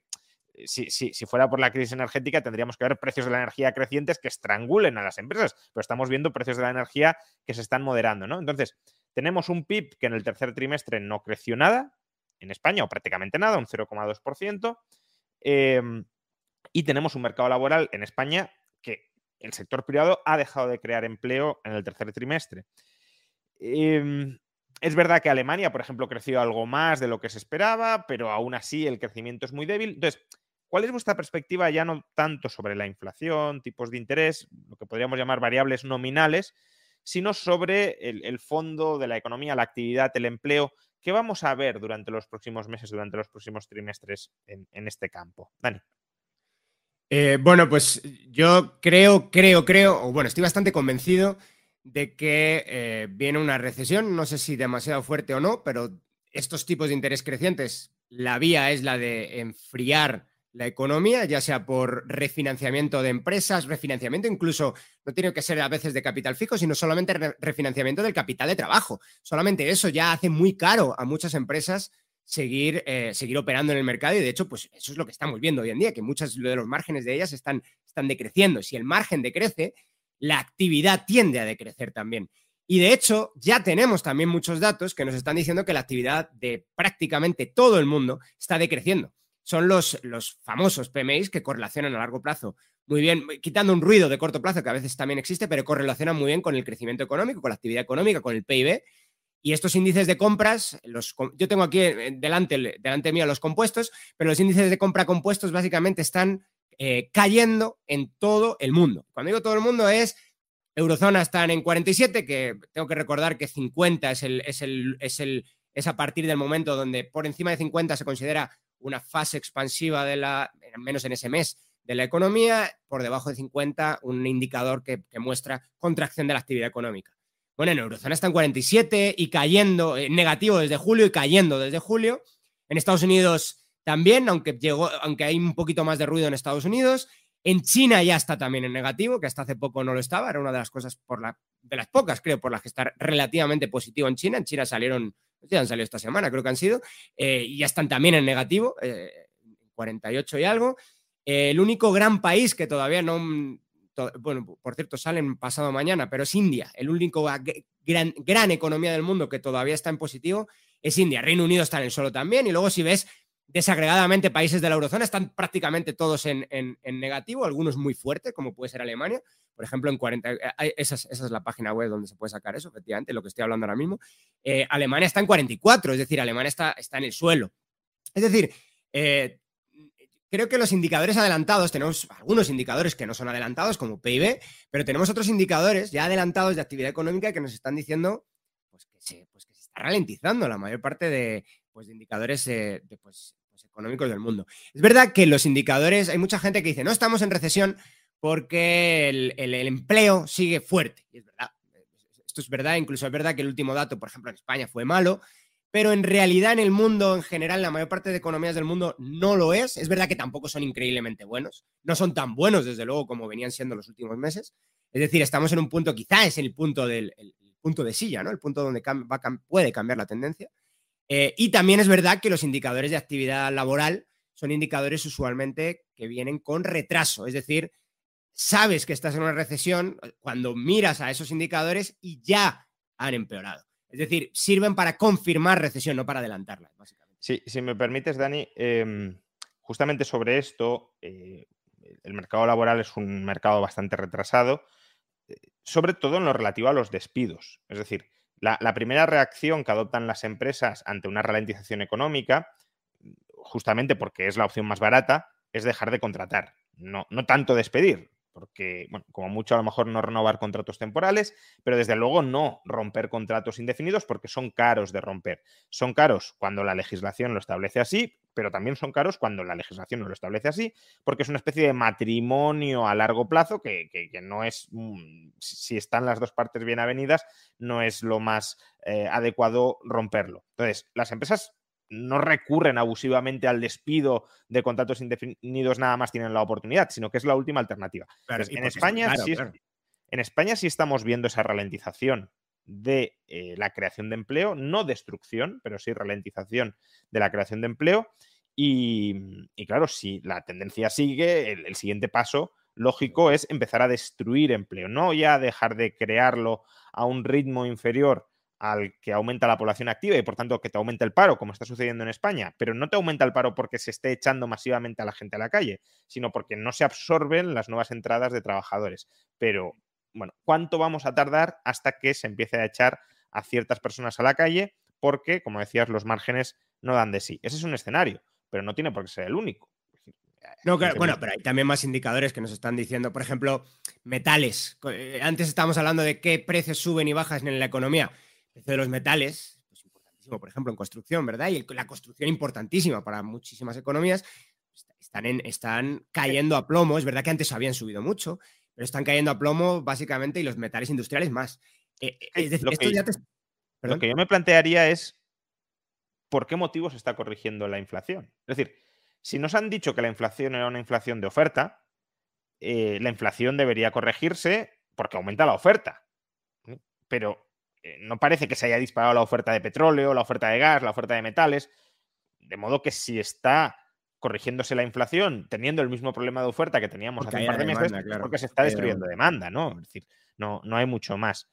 si, si, fuera por la crisis energética, tendríamos que ver precios de la energía crecientes que estrangulen a las empresas, pero estamos viendo precios de la energía que se están moderando, ¿no? Entonces, tenemos un PIB que en el tercer trimestre no creció nada, en España, o prácticamente nada, un 0,2%, em, y tenemos un mercado laboral en España que el sector privado ha dejado de crear empleo en el tercer trimestre. Em, es verdad que Alemania, por ejemplo, creció algo más de lo que se esperaba, pero aún así el crecimiento es muy débil. Entonces, ¿cuál es vuestra perspectiva ya no tanto sobre la inflación, tipos de interés, lo que podríamos llamar variables nominales, sino sobre el, fondo de la economía, la actividad, el empleo? ¿Qué vamos a ver durante los próximos meses, durante los próximos trimestres en, este campo? Dani. Eh, bueno, pues yo creo, creo, creo, o bueno, estoy bastante convencido de que eh, viene una recesión, no sé si demasiado fuerte o no, pero estos tipos de interés crecientes, la vía es la de enfriar la economía, ya sea por refinanciamiento de empresas, refinanciamiento incluso, no tiene que ser a veces de capital fijo, sino solamente refinanciamiento del capital de trabajo. Solamente eso ya hace muy caro a muchas empresas seguir, eh, seguir operando en el mercado y de hecho, pues eso es lo que estamos viendo hoy en día, que muchos de los márgenes de ellas están, están decreciendo. Si el margen decrece, la actividad tiende a decrecer también. Y de hecho, ya tenemos también muchos datos que nos están diciendo que la actividad de prácticamente todo el mundo está decreciendo. Son los, los famosos PMIs que correlacionan a largo plazo muy bien, quitando un ruido de corto plazo que a veces también existe, pero correlaciona muy bien con el crecimiento económico, con la actividad económica, con el PIB. Y estos índices de compras, los, yo tengo aquí delante, delante mío los compuestos, pero los índices de compra compuestos básicamente están eh, cayendo en todo el mundo. Cuando digo todo el mundo es Eurozona están en 47, que tengo que recordar que 50 es, el, es, el, es, el, es a partir del momento donde por encima de 50 se considera una fase expansiva de la, menos en ese mes, de la economía, por debajo de 50 un indicador que, muestra contracción de la actividad económica. Bueno, en Eurozona está en 47 y cayendo, eh, negativo desde julio y cayendo desde julio. En Estados Unidos también, aunque, llegó, aunque hay un poquito más de ruido en Estados Unidos. En China ya está también en negativo, que hasta hace poco no lo estaba, era una de las cosas por la, de las pocas, creo, por las que está relativamente positivo en China. En China salieron, ya han salido esta semana, creo que han sido, eh, y ya están también en negativo, 48 eh, y algo. Eh, el único gran país que todavía no, bueno, por cierto, salen pasado mañana, pero es India. El único gran, gran economía del mundo que todavía está en positivo es India. Reino Unido está en el suelo también. Y luego, si ves desagregadamente países de la eurozona están prácticamente todos en, negativo, algunos muy fuertes, como puede ser Alemania. Por ejemplo, en 40, eh, esa es, la página web donde se puede sacar eso, efectivamente, lo que estoy hablando ahora mismo. Eh, Alemania está en 44, es decir, Alemania está, está en el suelo. Es decir, eh, creo que los indicadores adelantados, tenemos algunos indicadores que no son adelantados, como PIB, pero tenemos otros indicadores ya adelantados de actividad económica que nos están diciendo pues, que, pues, que se está ralentizando la mayor parte de, pues, de indicadores de, pues, pues, económicos del mundo. Es verdad que los indicadores, hay mucha gente que dice, no estamos en recesión porque el, empleo sigue fuerte. Es verdad, esto es verdad, incluso es verdad que el último dato, por ejemplo, en España fue malo, pero en realidad en el mundo en general, la mayor parte de economías del mundo no lo es. Es verdad que tampoco son increíblemente buenos, no son tan buenos desde luego como venían siendo los últimos meses. Es decir, estamos en un punto, quizá es el punto del punto de silla, ¿no? El punto donde puede cambiar la tendencia. Eh, y también es verdad que los indicadores de actividad laboral son indicadores usualmente que vienen con retraso, es decir, sabes que estás en una recesión cuando miras a esos indicadores y ya han empeorado. Es decir, sirven para confirmar recesión, no para adelantarla, básicamente. Sí, si me permites, Dani, em, justamente sobre esto, eh, el mercado laboral es un mercado bastante retrasado, eh, sobre todo en lo relativo a los despidos. Es decir, la, primera reacción que adoptan las empresas ante una ralentización económica, justamente porque es la opción más barata, es dejar de contratar, no, no tanto despedir, porque, bueno, como mucho a lo mejor no renovar contratos temporales, pero desde luego no romper contratos indefinidos porque son caros de romper. Son caros cuando la legislación lo establece así, pero también son caros cuando la legislación no lo establece así, porque es una especie de matrimonio a largo plazo que, no es, mm, si están las dos partes bien avenidas, no es lo más eh, adecuado romperlo. Entonces, las empresas no recurren abusivamente al despido de contratos indefinidos nada más tienen la oportunidad, sino que es la última alternativa. en, España, sí, en España sí estamos viendo esa ralentización de eh, la creación de empleo, no destrucción, pero sí ralentización de la creación de empleo. Y, claro, si la tendencia sigue, el, siguiente paso lógico es empezar a destruir empleo, no ya dejar de crearlo a un ritmo inferior al que aumenta la población activa y por tanto que te aumenta el paro, como está sucediendo en España, pero no te aumenta el paro porque se esté echando masivamente a la gente a la calle, sino porque no se absorben las nuevas entradas de trabajadores. Pero, bueno, ¿cuánto vamos a tardar hasta que se empiece a echar a ciertas personas a la calle? Porque, como decías, los márgenes no dan de sí. Ese es un escenario, pero no tiene por qué ser el único. No, bueno, pero hay también más indicadores que nos están diciendo, por ejemplo, metales. Eh, antes estábamos hablando de qué precios suben y bajan en la economía precio de los metales, pues importantísimo, por ejemplo, en construcción, ¿verdad? Y la construcción importantísima para muchísimas economías, están, están cayendo a plomo. Es verdad que antes habían subido mucho, pero están cayendo a plomo básicamente y los metales industriales más. Eh, eh, es decir, lo, esto que, ya lo que yo me plantearía es por qué motivo se está corrigiendo la inflación. Es decir, si nos han dicho que la inflación era una inflación de oferta, eh, la inflación debería corregirse porque aumenta la oferta. Pero eh, no parece que se haya disparado la oferta de petróleo, la oferta de gas, la oferta de metales. De modo que si está corrigiéndose la inflación, teniendo el mismo problema de oferta que teníamos hace un par de meses, porque se está destruyendo demanda, ¿no? Es decir, no, no hay mucho más.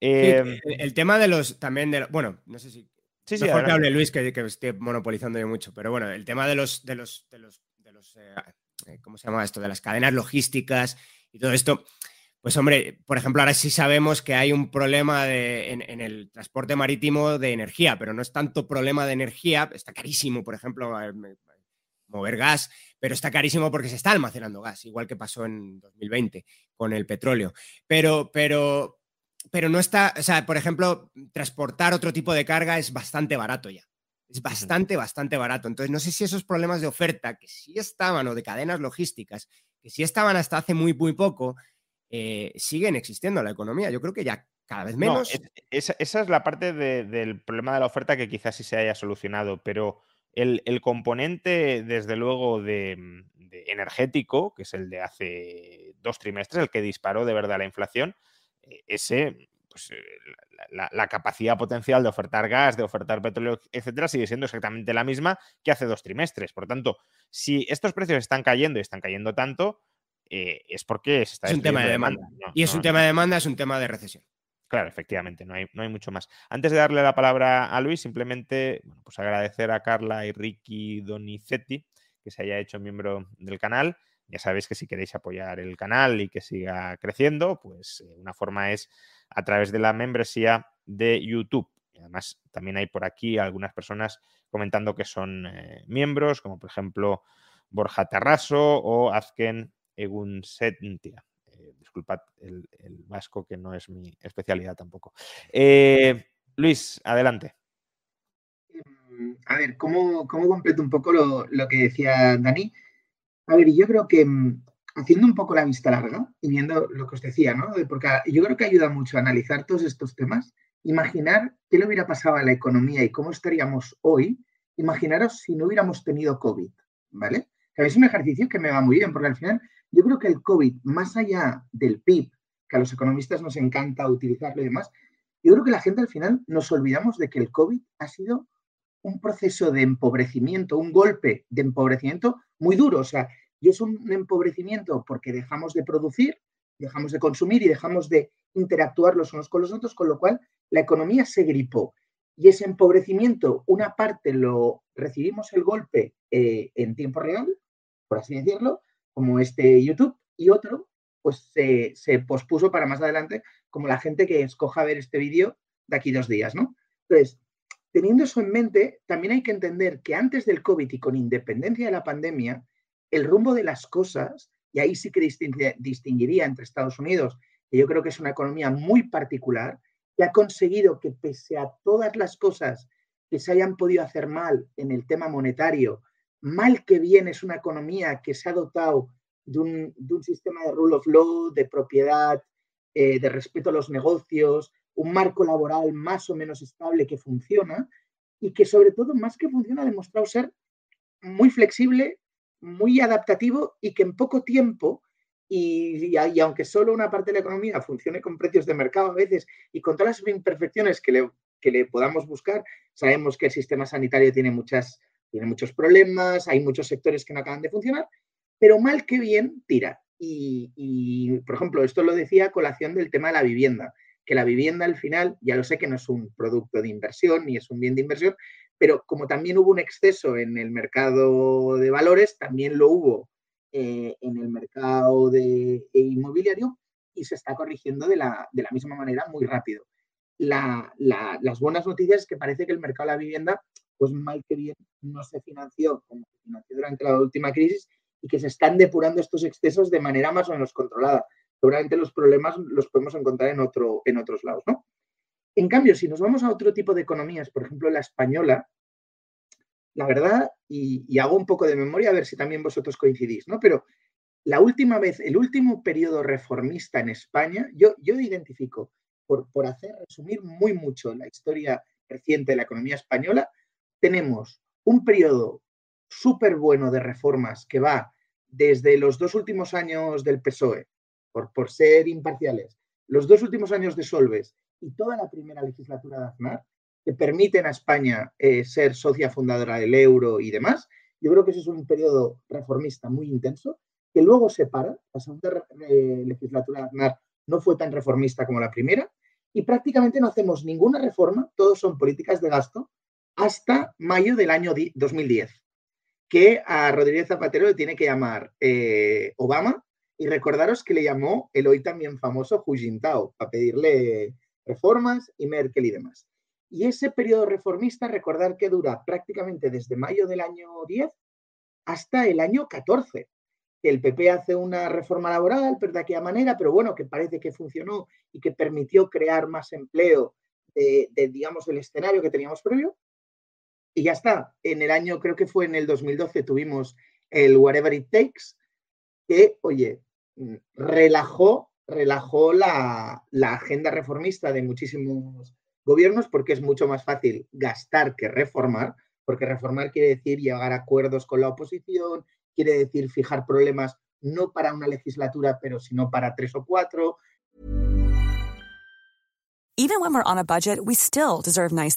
Em, el, tema de los también de bueno, no sé si sí, mejor que hable Luis que, que esté monopolizando yo mucho, pero bueno, el tema de los de los de los, de los, eh, eh, ¿cómo se llama esto? De las cadenas logísticas y todo esto. Pues hombre, por ejemplo, ahora sí sabemos que hay un problema en, el transporte marítimo de energía, pero no es tanto problema de energía, está carísimo, por ejemplo, mover gas, pero está carísimo porque se está almacenando gas, igual que pasó en 2020 con el petróleo. Pero, pero, pero no está, o sea, por ejemplo, transportar otro tipo de carga es bastante barato ya. Es bastante, bastante barato. Entonces, no sé si esos problemas de oferta que sí estaban o de cadenas logísticas, que sí estaban hasta hace muy, muy poco, eh, siguen existiendo en la economía. Yo creo que ya cada vez menos. esa, es la parte del problema de la oferta que quizás sí se haya solucionado, pero el, componente, desde luego, de, energético, que es el de hace dos trimestres, el que disparó de verdad la inflación, eh, ese, pues, eh, la, capacidad potencial de ofertar gas, de ofertar petróleo, etcétera, sigue siendo exactamente la misma que hace dos trimestres. Por tanto, si estos precios están cayendo y están cayendo tanto, eh, es porque es un tema de demanda. y es un tema de demanda, es un tema de recesión. Claro, efectivamente, no hay, no hay, mucho más. Antes de darle la palabra a Luis, simplemente pues agradecer a Carla y Ricky Donizetti que se haya hecho miembro del canal. Ya sabéis que si queréis apoyar el canal y que siga creciendo, pues eh, una forma es a través de la membresía de YouTube. Además, también hay por aquí algunas personas comentando que son eh, miembros, como por ejemplo Borja Terraso o Azken Egun Sentia. Eh, disculpad el, vasco, que no es mi especialidad tampoco. Eh, Luis, adelante. Em, a ver, ¿cómo, completo un poco lo, que decía Dani? A ver, yo creo que mm, haciendo un poco la vista larga y viendo lo que os decía, ¿no? Porque yo creo que ayuda mucho a analizar todos estos temas, imaginar qué le hubiera pasado a la economía y cómo estaríamos hoy, imaginaros si no hubiéramos tenido COVID, ¿vale? Que es un ejercicio que me va muy bien, porque al final yo creo que el COVID, más allá del PIB, que a los economistas nos encanta utilizarlo y demás, yo creo que la gente al final nos olvidamos de que el COVID ha sido un proceso de empobrecimiento, un golpe de empobrecimiento muy duro. O sea, yo es un empobrecimiento porque dejamos de producir, dejamos de consumir y dejamos de interactuar los unos con los otros, con lo cual la economía se gripó. Y ese empobrecimiento, una parte lo recibimos el golpe eh, en tiempo real, por así decirlo, como este YouTube, y otro, pues se, pospuso para más adelante, como la gente que escoja ver este vídeo de aquí dos días, ¿no? Entonces, teniendo eso en mente, también hay que entender que antes del COVID y con independencia de la pandemia, el rumbo de las cosas, y ahí sí que distinguiría entre Estados Unidos, que yo creo que es una economía muy particular, que ha conseguido que pese a todas las cosas que se hayan podido hacer mal en el tema monetario, mal que bien es una economía que se ha dotado de un, sistema de rule of law, de propiedad, eh, de respeto a los negocios, un marco laboral más o menos estable que funciona y que sobre todo, más que funciona, ha demostrado ser muy flexible, muy adaptativo y que en poco tiempo, y, aunque solo una parte de la economía funcione con precios de mercado a veces y con todas las imperfecciones que le, que le podamos buscar, sabemos que el sistema sanitario tiene muchas tiene muchos problemas, hay muchos sectores que no acaban de funcionar, pero mal que bien tira. Y, por ejemplo, esto lo decía a colación del tema de la vivienda, que la vivienda al final, ya lo sé que no es un producto de inversión ni es un bien de inversión, pero como también hubo un exceso en el mercado de valores, también lo hubo eh, en el mercado de, inmobiliario y se está corrigiendo de la, misma manera muy rápido. las buenas noticias es que parece que el mercado de la vivienda pues mal que bien no se financió como se financió durante la última crisis y que se están depurando estos excesos de manera más o menos controlada. Seguramente los problemas los podemos encontrar en, otro, en otros lados, ¿no? En cambio, si nos vamos a otro tipo de economías, por ejemplo la española, la verdad, y, hago un poco de memoria a ver si también vosotros coincidís, ¿no? Pero la última vez, el último periodo reformista en España, yo, yo identifico, por, por hacer resumir muy mucho la historia reciente de la economía española, tenemos un periodo súper bueno de reformas que va desde los dos últimos años del PSOE, por, por ser imparciales, los dos últimos años de Solves y toda la primera legislatura de Aznar, que permiten a España eh, ser socia fundadora del euro y demás. Yo creo que ese es un periodo reformista muy intenso, que luego se para. La segunda eh, legislatura de Aznar no fue tan reformista como la primera, y prácticamente no hacemos ninguna reforma, todos son políticas de gasto, hasta mayo del año 2010. que a Rodríguez Zapatero le tiene que llamar eh, Obama y recordaros que le llamó el hoy también famoso Hu Jintao para pedirle reformas y Merkel y demás. Y ese periodo reformista, recordar que dura prácticamente desde mayo del año 10 hasta el año 14. El PP hace una reforma laboral, pero de aquella manera, pero bueno, que parece que funcionó y que permitió crear más empleo de, digamos, el escenario que teníamos previo. Y ya está. En el año, creo que fue en el 2012, tuvimos el Whatever It Takes, que, oye, mm, relajó, relajó la, la agenda reformista de muchísimos gobiernos porque es mucho más fácil gastar que reformar, porque reformar quiere decir llegar a acuerdos con la oposición, quiere decir fijar problemas no para una legislatura, pero sino para tres o cuatro. Even when we're on a budget, we still deserve nice.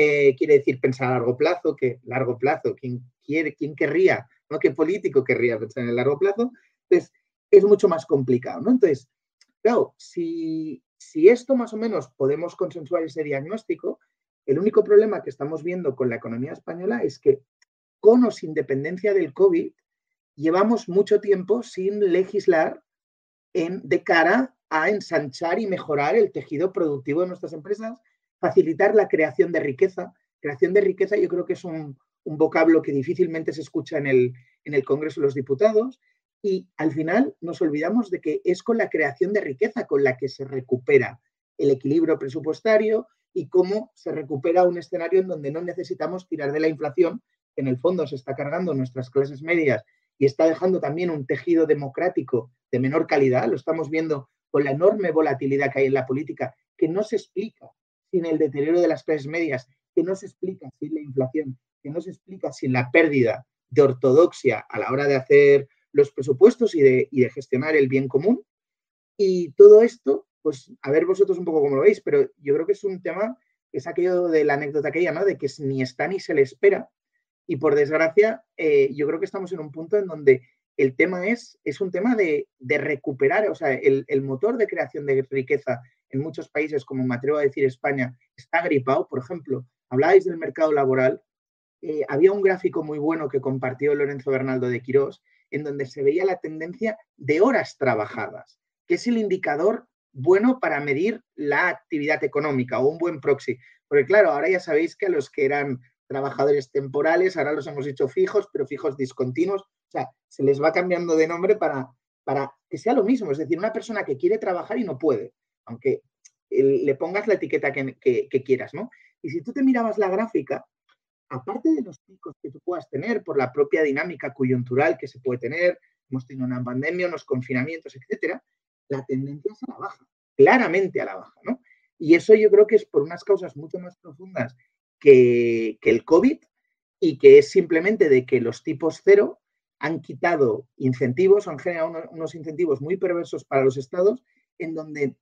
Eh, quiere decir pensar a largo plazo, que largo plazo, ¿quién quiere, quién querría, no qué político querría pensar en el largo plazo? Entonces, es mucho más complicado, ¿no? Entonces, claro, si si esto más o menos podemos consensuar ese diagnóstico, el único problema que estamos viendo con la economía española es que con o sin dependencia del COVID, llevamos mucho tiempo sin legislar en, de cara a ensanchar y mejorar el tejido productivo de nuestras empresas, facilitar la creación de riqueza. Creación de riqueza yo creo que es un, vocablo que difícilmente se escucha en el, en el Congreso de los Diputados y al final nos olvidamos de que es con la creación de riqueza con la que se recupera el equilibrio presupuestario y cómo se recupera un escenario en donde no necesitamos tirar de la inflación, que en el fondo se está cargando nuestras clases medias y está dejando también un tejido democrático de menor calidad. Lo estamos viendo con la enorme volatilidad que hay en la política, que no se explica sin el deterioro de las clases medias, que no se explica sin la inflación, que no se explica sin la pérdida de ortodoxia a la hora de hacer los presupuestos y de, y de gestionar el bien común. Y todo esto, pues a ver vosotros un poco cómo lo veis, pero yo creo que es un tema, es aquello de la anécdota aquella, ¿no? De que ni está ni se le espera. Y por desgracia, eh, yo creo que estamos en un punto en donde el tema es, es un tema de, de recuperar, o sea, el, el, motor de creación de riqueza en muchos países, como me atrevo a decir España, está gripado. Por ejemplo, habláis del mercado laboral. Eh, había un gráfico muy bueno que compartió Lorenzo Bernaldo de Quirós, en donde se veía la tendencia de horas trabajadas, que es el indicador bueno para medir la actividad económica o un buen proxy. Porque claro, ahora ya sabéis que a los que eran trabajadores temporales, ahora los hemos hecho fijos, pero fijos discontinuos, o sea, se les va cambiando de nombre para, para que sea lo mismo, es decir, una persona que quiere trabajar y no puede, aunque le pongas la etiqueta que, que quieras, ¿no? Y si tú te mirabas la gráfica, aparte de los picos que tú puedas tener por la propia dinámica coyuntural que se puede tener, hemos tenido una pandemia, unos confinamientos, etcétera, la tendencia es a la baja, claramente a la baja, ¿no? Y eso yo creo que es por unas causas mucho más profundas que, el COVID y que es simplemente de que los tipos cero han quitado incentivos, han generado unos, incentivos muy perversos para los estados, en donde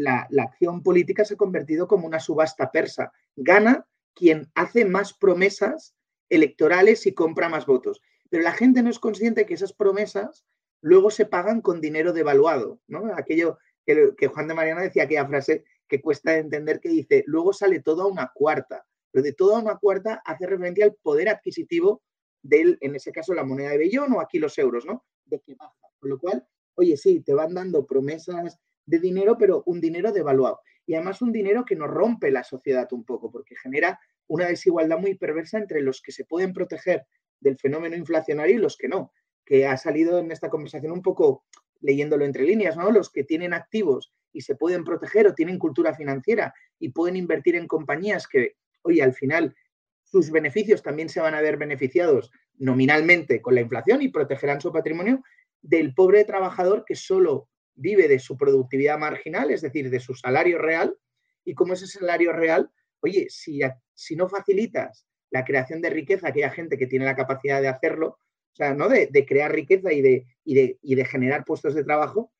la, acción política se ha convertido como una subasta persa. Gana quien hace más promesas electorales y compra más votos. Pero la gente no es consciente que esas promesas luego se pagan con dinero devaluado, ¿no? Aquello que, Juan de Mariana decía, aquella frase que cuesta entender que dice, luego sale todo a una cuarta. Pero de toda una cuarta hace referencia al poder adquisitivo del, en ese caso, la moneda de Bellón o aquí los euros, ¿no? De que baja. Con lo cual, oye, sí, te van dando promesas de dinero, pero un dinero devaluado. Y además un dinero que nos rompe la sociedad un poco, porque genera una desigualdad muy perversa entre los que se pueden proteger del fenómeno inflacionario y los que no, que ha salido en esta conversación un poco leyéndolo entre líneas, ¿no? Los que tienen activos y se pueden proteger o tienen cultura financiera y pueden invertir en compañías que, oye, al final sus beneficios también se van a ver beneficiados nominalmente con la inflación y protegerán su patrimonio del pobre trabajador que solo vive de su productividad marginal, es decir, de su salario real. Y como ese salario real, oye, si, si no facilitas la creación de riqueza a aquella gente que tiene la capacidad de hacerlo, o sea, ¿no? De, crear riqueza y de, y de, generar puestos de trabajo,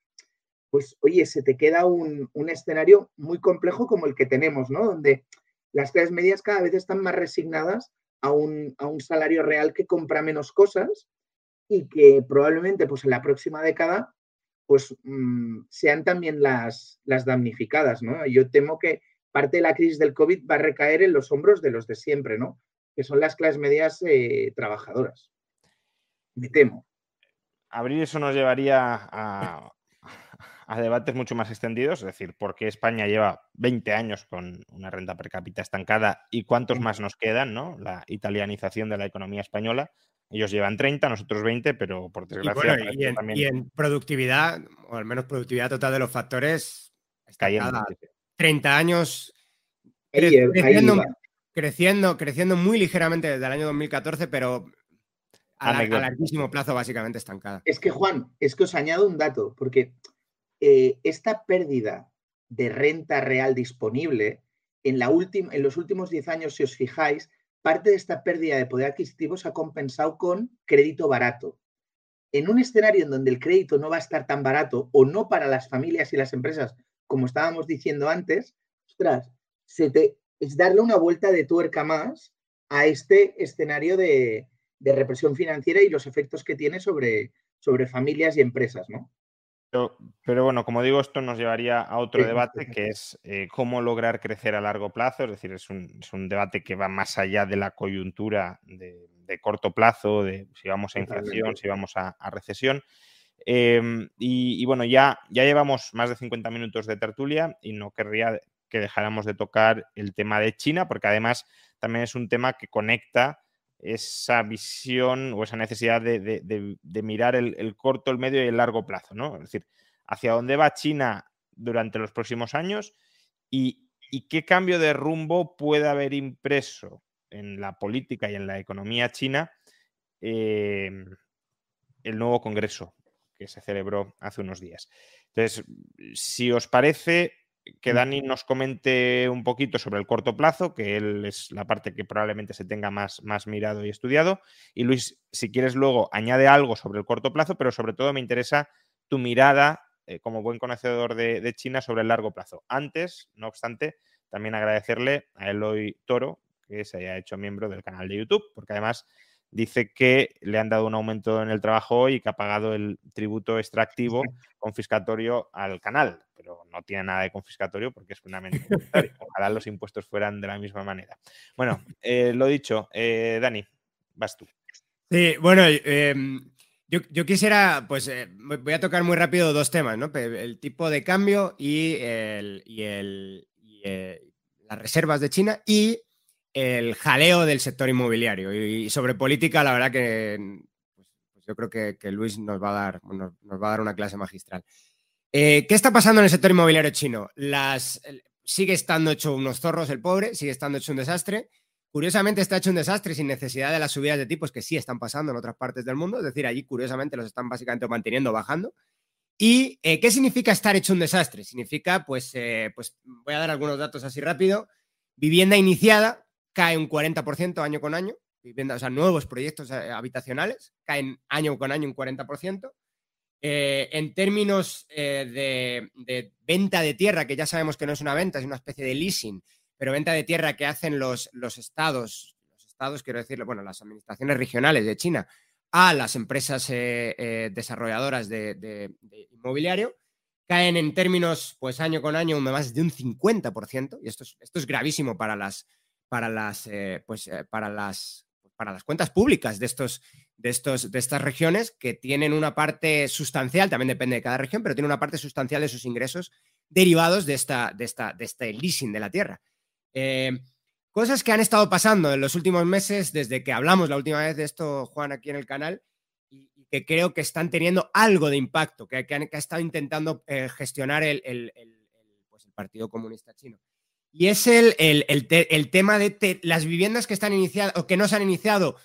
pues oye, se te queda un, un, escenario muy complejo como el que tenemos, ¿no? Donde las clases medias cada vez están más resignadas a un, a un salario real que compra menos cosas y que probablemente pues en la próxima década pues mm, sean también las, las damnificadas, ¿no? Yo temo que parte de la crisis del COVID va a recaer en los hombros de los de siempre, ¿no? Que son las clases medias eh, trabajadoras. Me temo. Abrir eso nos llevaría a, a debates mucho más extendidos, es decir, por qué España lleva 20 años con una renta per cápita estancada y cuántos más nos quedan, ¿no? La italianización de la economía española. Ellos llevan 30, nosotros 20, pero por desgracia. Y, en, productividad, o al menos productividad total de los factores, estancada. 30 años creciendo, creciendo, creciendo, muy ligeramente desde el año 2014, pero a, a larguísimo plazo básicamente estancada. Es que, Juan, es que os añado un dato, porque eh, esta pérdida de renta real disponible, en, la en los últimos 10 años, si os fijáis, parte de esta pérdida de poder adquisitivo se ha compensado con crédito barato. En un escenario en donde el crédito no va a estar tan barato o no para las familias y las empresas, como estábamos diciendo antes, ostras, es darle una vuelta de tuerca más a este escenario de, de represión financiera y los efectos que tiene sobre, sobre familias y empresas, ¿no? Pero, bueno, como digo, esto nos llevaría a otro debate que es eh, cómo lograr crecer a largo plazo. Es decir, es un, debate que va más allá de la coyuntura de, corto plazo, de si vamos a inflación, si vamos a, recesión. Em, y, bueno, ya, ya llevamos más de 50 minutos de tertulia y no querría que dejáramos de tocar el tema de China, porque además también es un tema que conecta esa visión o esa necesidad de, mirar el, corto, el medio y el largo plazo, ¿no? Es decir, hacia dónde va China durante los próximos años y, qué cambio de rumbo puede haber impreso en la política y en la economía china em, el nuevo Congreso que se celebró hace unos días. Entonces, si os parece, que Dani nos comente un poquito sobre el corto plazo, que él es la parte que probablemente se tenga más, más mirado y estudiado. Y Luis, si quieres luego, añade algo sobre el corto plazo, pero sobre todo me interesa tu mirada eh, como buen conocedor de, China sobre el largo plazo. Antes, no obstante, también agradecerle a Eloy Toro que se haya hecho miembro del canal de YouTube, porque además dice que le han dado un aumento en el trabajo y que ha pagado el tributo extractivo confiscatorio al canal, pero no tiene nada de confiscatorio porque es fundamental. Ojalá los impuestos fueran de la misma manera. Bueno, eh, lo dicho, eh, Dani, vas tú. Sí, bueno, em, yo, quisiera, pues eh, voy a tocar muy rápido dos temas, ¿no? El tipo de cambio y, el, y, el, y las reservas de China y el jaleo del sector inmobiliario. Y, sobre política, la verdad que pues, yo creo que, Luis nos va, a dar, nos, va a dar una clase magistral. Eh, ¿Qué está pasando en el sector inmobiliario chino? Las, sigue estando hecho unos zorros el pobre, sigue estando hecho un desastre. Curiosamente está hecho un desastre sin necesidad de las subidas de tipos que sí están pasando en otras partes del mundo, es decir, allí curiosamente los están básicamente manteniendo, bajando. ¿Y eh, qué significa estar hecho un desastre? Significa, pues, eh, pues voy a dar algunos datos así rápido. Vivienda iniciada, cae un 40% año con año, vivienda, o sea, nuevos proyectos eh, habitacionales caen año con año un 40%. Eh, en términos eh, de, venta de tierra, que ya sabemos que no es una venta, es una especie de leasing, pero venta de tierra que hacen los, los estados, los estados, quiero decirlo, bueno, las administraciones regionales de China a las empresas eh, desarrolladoras de, inmobiliario. Caen en términos, pues año con año, más de un 50%, y esto es, esto es gravísimo para las, para las, pues, para las, para las cuentas públicas de, estos, de, estos, de estas regiones que tienen una parte sustancial, también depende de cada región, pero tiene una parte sustancial de sus ingresos derivados de, esta, de, esta, de este leasing de la tierra. Eh, cosas que han estado pasando en los últimos meses desde que hablamos la última vez de esto, Juan, aquí en el canal, y, que creo que están teniendo algo de impacto, que, que, han, ha estado intentando eh, gestionar el, el, pues el, Partido Comunista Chino. Y es el, el tema de las viviendas que están iniciadas o que no se han iniciado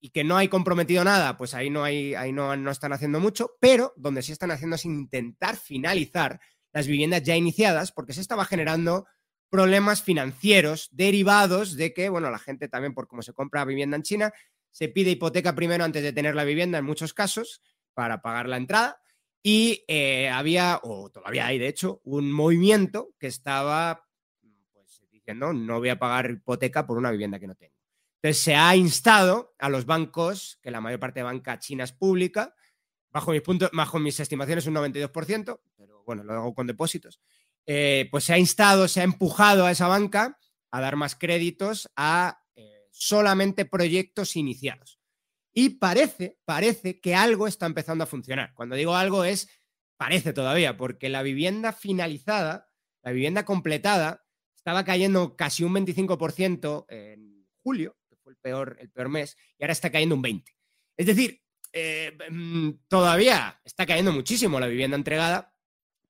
y que no hay comprometido nada, pues ahí no hay, ahí no, no están haciendo mucho, pero donde sí están haciendo es intentar finalizar las viviendas ya iniciadas, porque se estaba generando problemas financieros derivados de que, bueno, la gente también, por cómo se compra vivienda en China, se pide hipoteca primero antes de tener la vivienda en muchos casos para pagar la entrada. Y eh, había, o todavía hay de hecho, un movimiento que estaba no voy a pagar hipoteca por una vivienda que no tengo. Entonces se ha instado a los bancos, que la mayor parte de banca china es pública, bajo mis, puntos, bajo mis estimaciones un 92%, pero bueno, lo hago con depósitos, eh, pues se ha instado, se ha empujado a esa banca a dar más créditos a eh, solamente proyectos iniciados. Y parece, parece que algo está empezando a funcionar. Cuando digo algo es, parece todavía, porque la vivienda finalizada, la vivienda completada, estaba cayendo casi un 25% en julio, que fue el peor, el peor mes, y ahora está cayendo un 20%. Es decir, eh, mm, todavía está cayendo muchísimo la vivienda entregada,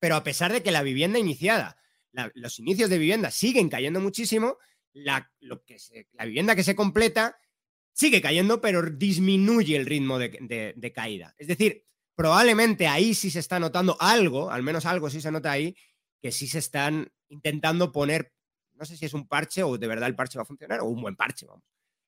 pero a pesar de que la vivienda iniciada, los inicios de vivienda siguen cayendo muchísimo, la, lo que la vivienda que se completa sigue cayendo, pero disminuye el ritmo de, caída. Es decir, probablemente ahí sí se está notando algo, al menos algo sí se nota ahí, que sí se están intentando poner, no sé si es un parche o de verdad el parche va a funcionar, o un buen parche, vamos.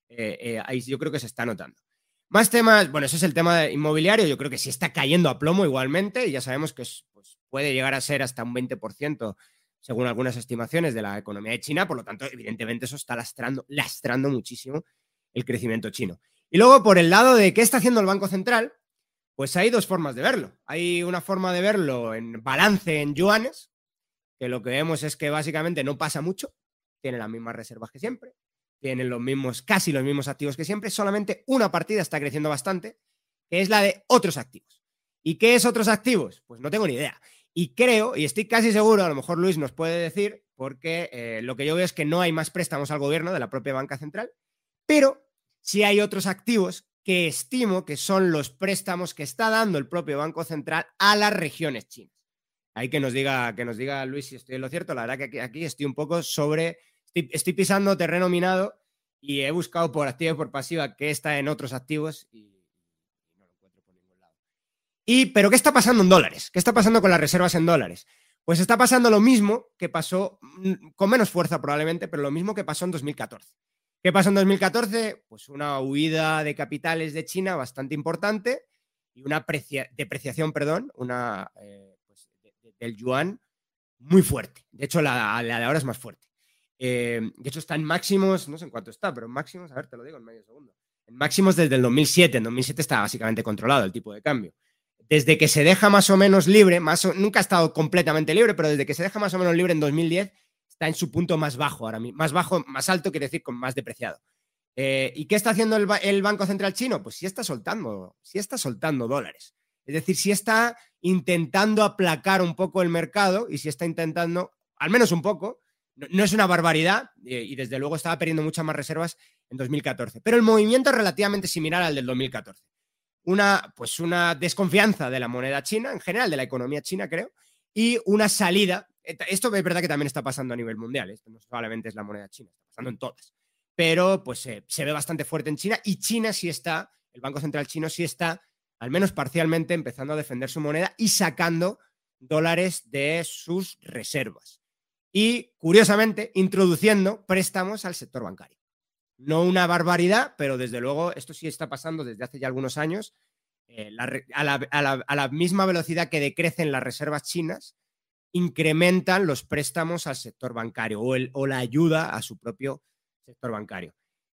Eh, eh, ahí yo creo que se está notando. Más temas, bueno, ese es el tema inmobiliario, yo creo que sí está cayendo a plomo igualmente y ya sabemos que pues, puede llegar a ser hasta un 20% según algunas estimaciones de la economía de China, por lo tanto, evidentemente eso está lastrando, lastrando muchísimo el crecimiento chino. Y luego, por el lado de qué está haciendo el Banco Central, pues hay dos formas de verlo. Hay una forma de verlo en balance en yuanes, que lo que vemos es que básicamente no pasa mucho, tiene las mismas reservas que siempre, tienen los mismos, casi los mismos activos que siempre, solamente una partida está creciendo bastante, que es la de otros activos. ¿Y qué es otros activos? Pues no tengo ni idea. Y creo, y estoy casi seguro, a lo mejor Luis nos puede decir, porque eh, lo que yo veo es que no hay más préstamos al gobierno de la propia banca central, pero sí hay otros activos que estimo que son los préstamos que está dando el propio Banco Central a las regiones chinas. Hay que nos diga, que nos diga Luis si estoy en lo cierto. La verdad que aquí estoy un poco sobre estoy, pisando terreno minado y he buscado por activa y por pasiva que está en otros activos y, no lo encuentro por ningún lado. Pero ¿qué está pasando en dólares? ¿Qué está pasando con las reservas en dólares? Pues está pasando lo mismo que pasó, mm, con menos fuerza probablemente, pero lo mismo que pasó en 2014. ¿Qué pasó en 2014? Pues una huida de capitales de China bastante importante y una depreciación, perdón, una, eh, pues, del yuan muy fuerte. De hecho, la, la de ahora es más fuerte. Eh, de hecho, está en máximos, no sé en cuánto está, pero en máximos, a ver, te lo digo en medio segundo. En máximos desde el 2007. En 2007 está básicamente controlado el tipo de cambio. Desde que se deja más o menos libre, más nunca ha estado completamente libre, pero desde que se deja más o menos libre en 2010, está en su punto más bajo ahora mismo. Más bajo, más alto quiere decir con más depreciado. Eh, ¿Y qué está haciendo el, el, Banco Central chino? Pues sí está soltando, sí está soltando dólares. Es decir, sí está intentando aplacar un poco el mercado y sí está intentando, al menos un poco, no, es una barbaridad eh, y desde luego estaba perdiendo muchas más reservas en 2014. Pero el movimiento es relativamente similar al del 2014. Una, pues una desconfianza de la moneda china, en general de la economía china, creo, y una salida. Esto es verdad que también está pasando a nivel mundial, esto no solamente es la moneda china, está pasando en todas. Pero pues se ve bastante fuerte en China y China sí está, el Banco Central chino sí está, al menos parcialmente, empezando a defender su moneda y sacando dólares de sus reservas y, curiosamente, introduciendo préstamos al sector bancario. No una barbaridad, pero desde luego esto sí está pasando desde hace ya algunos años. Eh, a, la, misma velocidad que decrecen las reservas chinas, incrementan los préstamos al sector bancario o, el, o la ayuda a su propio sector bancario.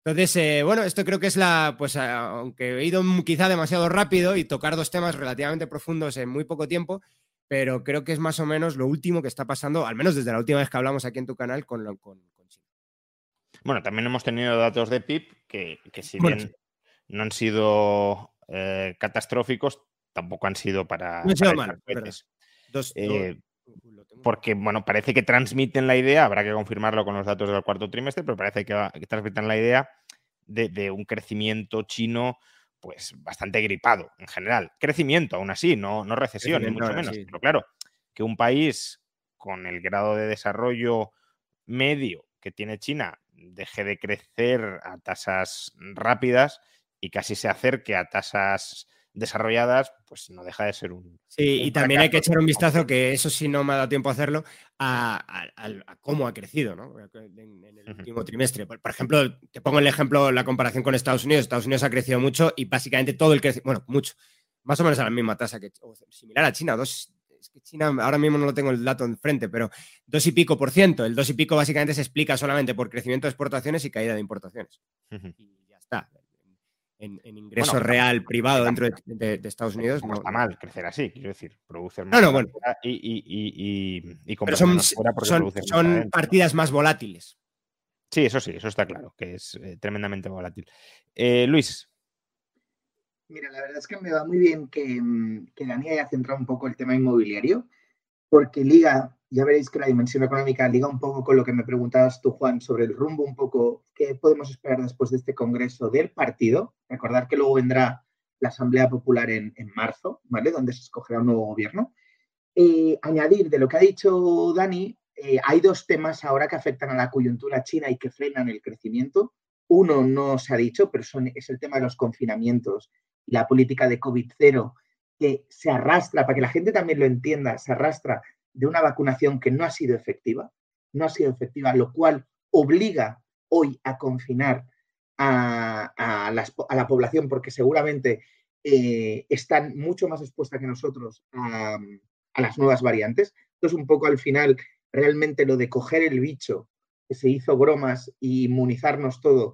Entonces, eh, bueno, esto creo que es la, pues aunque he ido quizá demasiado rápido y tocar dos temas relativamente profundos en muy poco tiempo, pero creo que es más o menos lo último que está pasando, al menos desde la última vez que hablamos aquí en tu canal con, con, China. Bueno, también hemos tenido datos de PIB que, si bien no han sido eh, catastróficos, tampoco han sido para... No mal, eh, porque, bueno, parece que transmiten la idea, habrá que confirmarlo con los datos del cuarto trimestre, pero parece que, transmiten la idea de, un crecimiento chino pues bastante gripado en general. Crecimiento, aún así, no, no recesión, ni mucho menos. Pero claro, que un país con el grado de desarrollo medio que tiene China deje de crecer a tasas rápidas y casi se acerque a tasas desarrolladas, pues no deja de ser un. Sí, y también hay que echar un vistazo, que eso sí no me ha dado tiempo a hacerlo, a, cómo ha crecido ¿no? en, el último trimestre. Por, ejemplo, te pongo el ejemplo, la comparación con Estados Unidos. Estados Unidos ha crecido mucho y básicamente todo el crecimiento, bueno, mucho, más o menos a la misma tasa que similar a China, dos. Es que China ahora mismo no lo tengo el dato enfrente, pero dos y pico por ciento. El dos y pico básicamente se explica solamente por crecimiento de exportaciones y caída de importaciones. Y ya está en, ingreso real privado dentro de, Estados Unidos. No está mal crecer así, quiero decir, producir más no, bueno. y, y, y, y Pero son, son, partidas más volátiles. Sí, eso sí, eso está claro, que es eh, tremendamente volátil. Eh, Luis. Mira, la verdad es que me va muy bien que, mm, que Dani haya centrado un poco el tema inmobiliario, porque liga ya veréis que la dimensión económica liga un poco con lo que me preguntabas tú, Juan, sobre el rumbo, un poco qué podemos esperar después de este congreso del partido. Recordar que luego vendrá la Asamblea Popular en, marzo, ¿vale? Donde se escogerá un nuevo gobierno. Eh, añadir de lo que ha dicho Dani, eh, hay dos temas ahora que afectan a la coyuntura china y que frenan el crecimiento. Uno no se ha dicho, pero es el tema de los confinamientos y la política de COVID-0 que se arrastra, para que la gente también lo entienda, se arrastra de una vacunación que no ha sido efectiva, no ha sido efectiva, lo cual obliga hoy a confinar a, la población porque seguramente eh, están mucho más expuestas que nosotros a, las nuevas variantes. Entonces, un poco al final, realmente lo de coger el bicho, que se hizo bromas y inmunizarnos todo,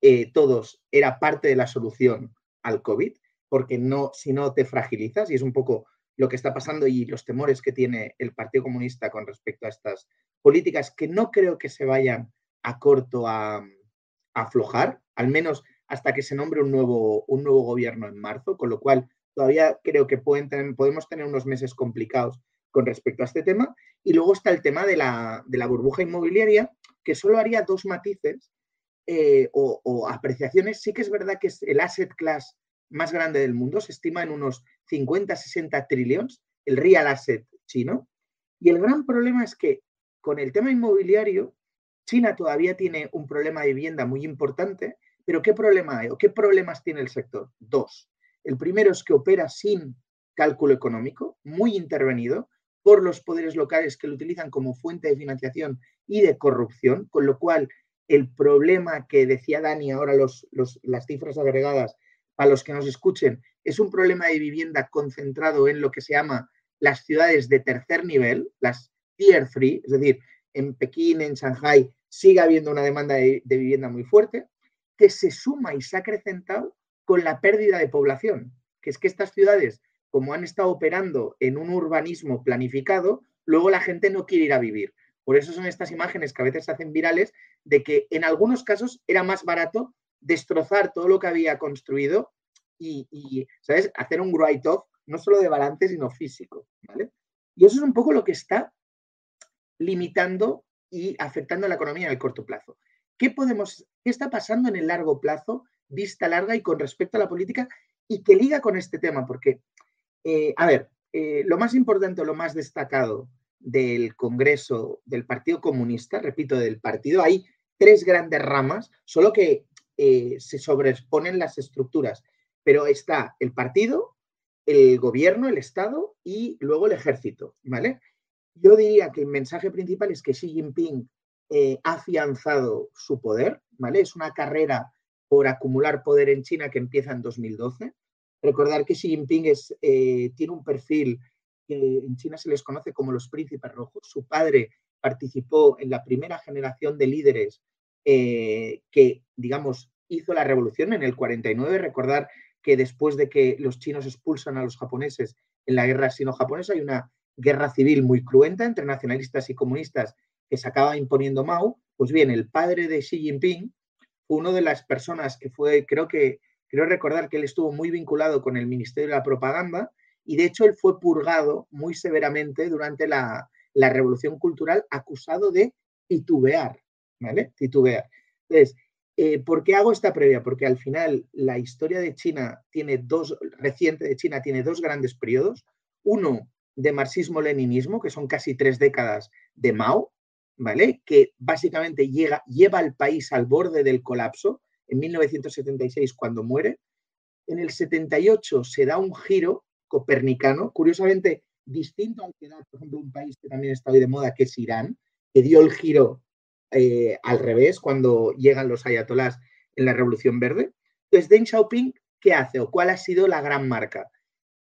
eh, todos, era parte de la solución al COVID, porque no, si no te fragilizas, y es un poco lo que está pasando y los temores que tiene el Partido Comunista con respecto a estas políticas que no creo que se vayan a corto a, aflojar, al menos hasta que se nombre un nuevo, un nuevo gobierno en marzo, con lo cual todavía creo que pueden podemos tener unos meses complicados con respecto a este tema. Y luego está el tema de la, burbuja inmobiliaria, que solo haría dos matices eh, o, o, apreciaciones. Sí que es verdad que es el asset class más grande del mundo, se estima en unos 50, 60 trillones, el real asset chino. Y el gran problema es que con el tema inmobiliario, China todavía tiene un problema de vivienda muy importante, pero ¿qué problema hay o qué problemas tiene el sector? Dos. El primero es que opera sin cálculo económico, muy intervenido por los poderes locales que lo utilizan como fuente de financiación y de corrupción, con lo cual el problema que decía Dani, ahora los, las cifras agregadas a los que nos escuchen, es un problema de vivienda concentrado en lo que se llama las ciudades de tercer nivel, las tier 3, es decir, en Pekín, en Shanghai, sigue habiendo una demanda de, vivienda muy fuerte, que se suma y se ha acrecentado con la pérdida de población, que es que estas ciudades, como han estado operando en un urbanismo planificado, luego la gente no quiere ir a vivir. Por eso son estas imágenes que a veces se hacen virales de que en algunos casos era más barato destrozar todo lo que había construido y, ¿sabes? Hacer un write-off, no solo de balance, sino físico, ¿vale? Y eso es un poco lo que está limitando y afectando a la economía en el corto plazo. ¿Qué, podemos, ¿Qué está pasando en el largo plazo, vista larga y con respecto a la política y que liga con este tema? Porque, eh, a ver, eh, lo más importante, lo más destacado del Congreso del Partido Comunista, repito, del partido, hay tres grandes ramas, solo que eh, se sobreexponen las estructuras, pero está el partido, el gobierno, el Estado y luego el ejército, ¿vale? Yo diría que el mensaje principal es que Xi Jinping eh, ha afianzado su poder, ¿vale? Es una carrera por acumular poder en China que empieza en 2012. Recordar que Xi Jinping eh, tiene un perfil que en China se les conoce como los príncipes rojos. Su padre participó en la primera generación de líderes eh, que, digamos, hizo la revolución en el 49. Recordar que después de que los chinos expulsan a los japoneses en la guerra sino-japonesa, hay una guerra civil muy cruenta entre nacionalistas y comunistas que se acaba imponiendo Mao. Pues bien, el padre de Xi Jinping fue una de las personas que fue, creo que, creo recordar que él estuvo muy vinculado con el Ministerio de la Propaganda y de hecho él fue purgado muy severamente durante la, la Revolución Cultural acusado de titubear, ¿vale? Titubear. Entonces, eh, ¿por qué hago esta previa? Porque al final la historia de China tiene dos, reciente de China tiene dos grandes periodos. Uno de marxismo-leninismo, que son casi tres décadas de Mao, ¿vale? Que básicamente llega, lleva al país al borde del colapso en 1976 cuando muere. En el 78 se da un giro copernicano, curiosamente distinto al que da, por ejemplo, un país que también está hoy de moda, que es Irán, que dio el giro eh, al revés cuando llegan los ayatolás en la Revolución Verde. Entonces, Deng Xiaoping, ¿qué hace o cuál ha sido la gran marca?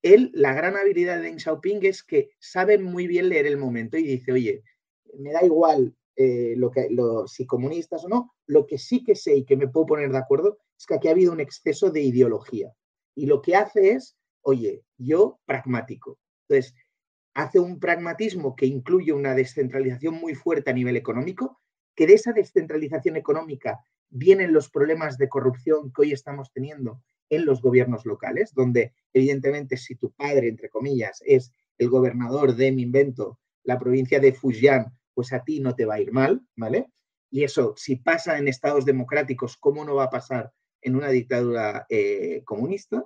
Él, la gran habilidad de Deng Xiaoping es que sabe muy bien leer el momento y dice, oye, me da igual eh, lo que, si comunistas o no, lo que sí que sé y que me puedo poner de acuerdo es que aquí ha habido un exceso de ideología. Y lo que hace es, oye, yo pragmático. Entonces, hace un pragmatismo que incluye una descentralización muy fuerte a nivel económico, que de esa descentralización económica vienen los problemas de corrupción que hoy estamos teniendo en los gobiernos locales, donde evidentemente si tu padre, entre comillas, es el gobernador de, mi invento, la provincia de Fujian, pues a ti no te va a ir mal, ¿vale? Y eso, si pasa en estados democráticos, ¿cómo no va a pasar en una dictadura eh, comunista?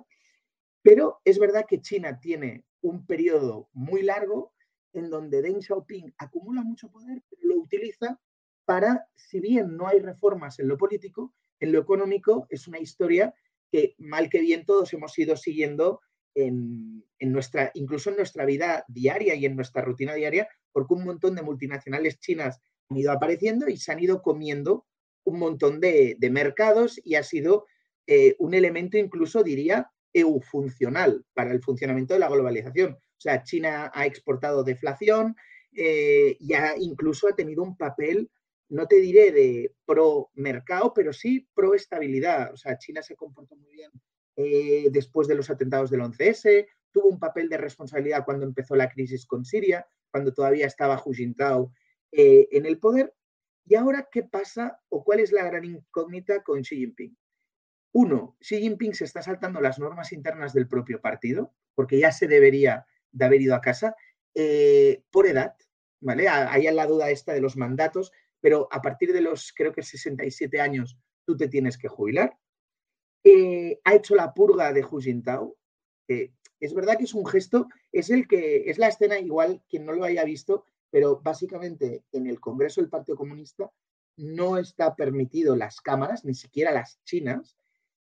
Pero es verdad que China tiene un periodo muy largo en donde Deng Xiaoping acumula mucho poder, pero lo utiliza para, si bien no hay reformas en lo político, en lo económico es una historia que mal que bien todos hemos ido siguiendo en, nuestra, incluso en nuestra vida diaria y en nuestra rutina diaria, porque un montón de multinacionales chinas han ido apareciendo y se han ido comiendo un montón de, mercados y ha sido eh, un elemento incluso, diría, funcional para el funcionamiento de la globalización. O sea, China ha exportado deflación eh, y ha, incluso ha tenido un papel, no te diré de pro mercado, pero sí pro estabilidad. O sea, China se comportó muy bien eh, después de los atentados del 11S, tuvo un papel de responsabilidad cuando empezó la crisis con Siria, cuando todavía estaba Hu Jintao eh, en el poder. ¿Y ahora qué pasa o cuál es la gran incógnita con Xi Jinping? Uno, Xi Jinping se está saltando las normas internas del propio partido, porque ya se debería de haber ido a casa, eh, por edad, ¿vale? Hay la duda esta de los mandatos, pero a partir de los, creo que 67 años, tú te tienes que jubilar. Eh, ha hecho la purga de Hu Jintao. es verdad que es un gesto, es el que, es la escena igual, quien no lo haya visto, pero básicamente en el Congreso del Partido Comunista no está permitido las cámaras, ni siquiera las chinas,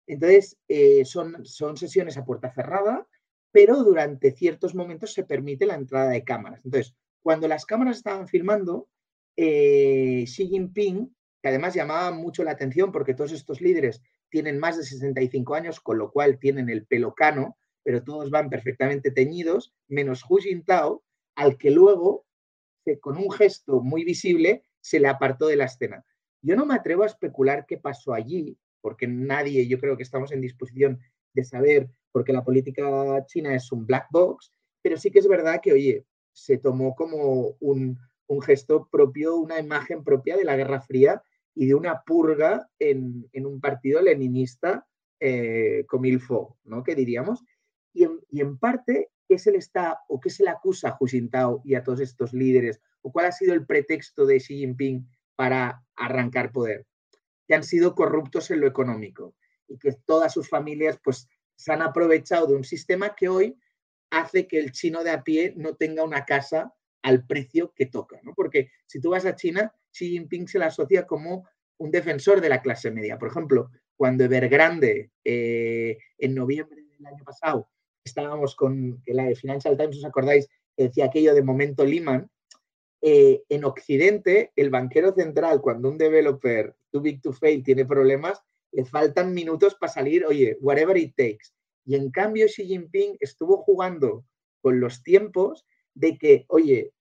entonces, eh, son, son sesiones a puerta cerrada, pero durante ciertos momentos se permite la entrada de cámaras. Entonces, cuando las cámaras estaban filmando, eh, Xi Jinping, que además llamaba mucho la atención porque todos estos líderes tienen más de 65 años, con lo cual tienen el pelo cano, pero todos van perfectamente teñidos, menos Hu Jintao, al que luego, con un gesto muy visible, se le apartó de la escena. Yo no me atrevo a especular qué pasó allí, porque nadie, yo creo que estamos en disposición de saber, porque la política china es un black box, pero sí que es verdad que, oye, se tomó como un, gesto propio, una imagen propia de la Guerra Fría y de una purga en, un partido leninista eh, como ilfo, ¿no? Que diríamos. Y en, y en, parte, ¿qué se le está o qué se le acusa a Hu Jintao y a todos estos líderes? ¿O cuál ha sido el pretexto de Xi Jinping para arrancar poder? que han sido corruptos en lo económico y que todas sus familias pues se han aprovechado de un sistema que hoy hace que el chino de a pie no tenga una casa al precio que toca, ¿no? Porque si tú vas a China, Xi Jinping se la asocia como un defensor de la clase media. Por ejemplo, cuando Evergrande eh, en noviembre del año pasado estábamos con la de Financial Times, ¿os acordáis? decía aquello de momento Lehman, eh, en Occidente, el banquero central, cuando un developer too big to fail tiene problemas, le faltan minutos para salir, oye, whatever it takes. Y en cambio, Xi Jinping estuvo jugando con los tiempos de que, oye,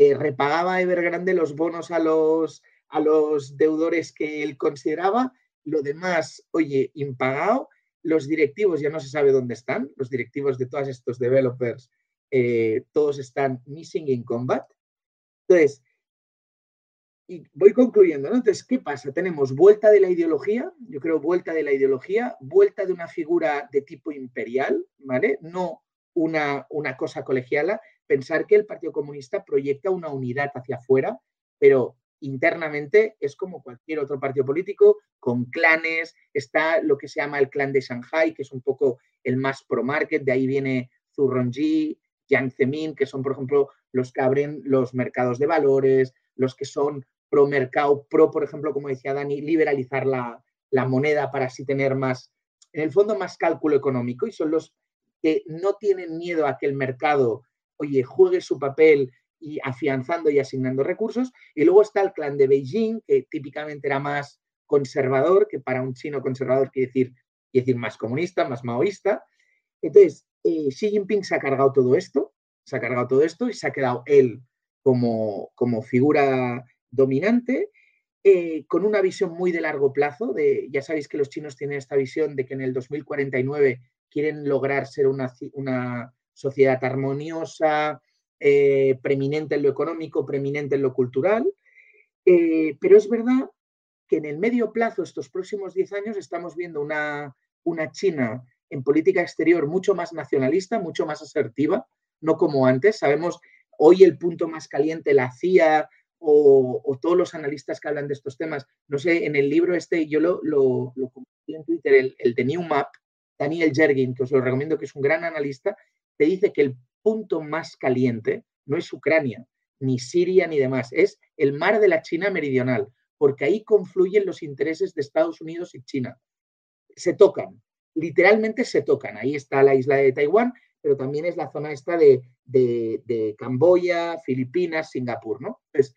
eh, repagaba Evergrande los bonos a los, a los deudores que él consideraba, lo demás, oye, impagado, los directivos ya no se sabe dónde están, los directivos de todos estos developers, eh, todos están missing in combat. Entonces, y voy concluyendo, ¿no? Entonces, ¿qué pasa? Tenemos vuelta de la ideología, yo creo vuelta de la ideología, vuelta de una figura de tipo imperial, ¿vale? No una, una cosa colegiala, pensar que el Partido Comunista proyecta una unidad hacia afuera, pero internamente es como cualquier otro partido político, con clanes, está lo que se llama el clan de Shanghai, que es un poco el más pro-market, de ahí viene Zurongji, Jiang Zemin, que son, por ejemplo, los que abren los mercados de valores, los que son pro-mercado, pro, por ejemplo, como decía Dani, liberalizar la, la moneda para así tener más, en el fondo, más cálculo económico, y son los que no tienen miedo a que el mercado, oye, juegue su papel y afianzando y asignando recursos. Y luego está el clan de Beijing, que típicamente era más conservador, que para un chino conservador quiere decir, quiere decir más comunista, más maoísta. Entonces, eh, Xi Jinping se ha cargado todo esto, se ha cargado todo esto y se ha quedado él como, como figura dominante, eh, con una visión muy de largo plazo. De, ya sabéis que los chinos tienen esta visión de que en el 2049 quieren lograr ser una, una sociedad armoniosa, eh, preeminente en lo económico, preeminente en lo cultural. Eh, pero es verdad que en el medio plazo, estos próximos 10 años, estamos viendo una, una China en política exterior mucho más nacionalista, mucho más asertiva, no como antes. Sabemos hoy el punto más caliente, la CIA o, todos los analistas que hablan de estos temas. No sé, en el libro este, yo lo, lo, compartí en Twitter, el, el de New Map, Daniel Jergin, que os lo recomiendo, que es un gran analista, te dice que el punto más caliente no es Ucrania, ni Siria, ni demás, es el mar de la China meridional, porque ahí confluyen los intereses de Estados Unidos y China. Se tocan, literalmente se tocan. Ahí está la isla de Taiwán, pero también es la zona esta de, de, Camboya, Filipinas, Singapur, ¿no? Entonces,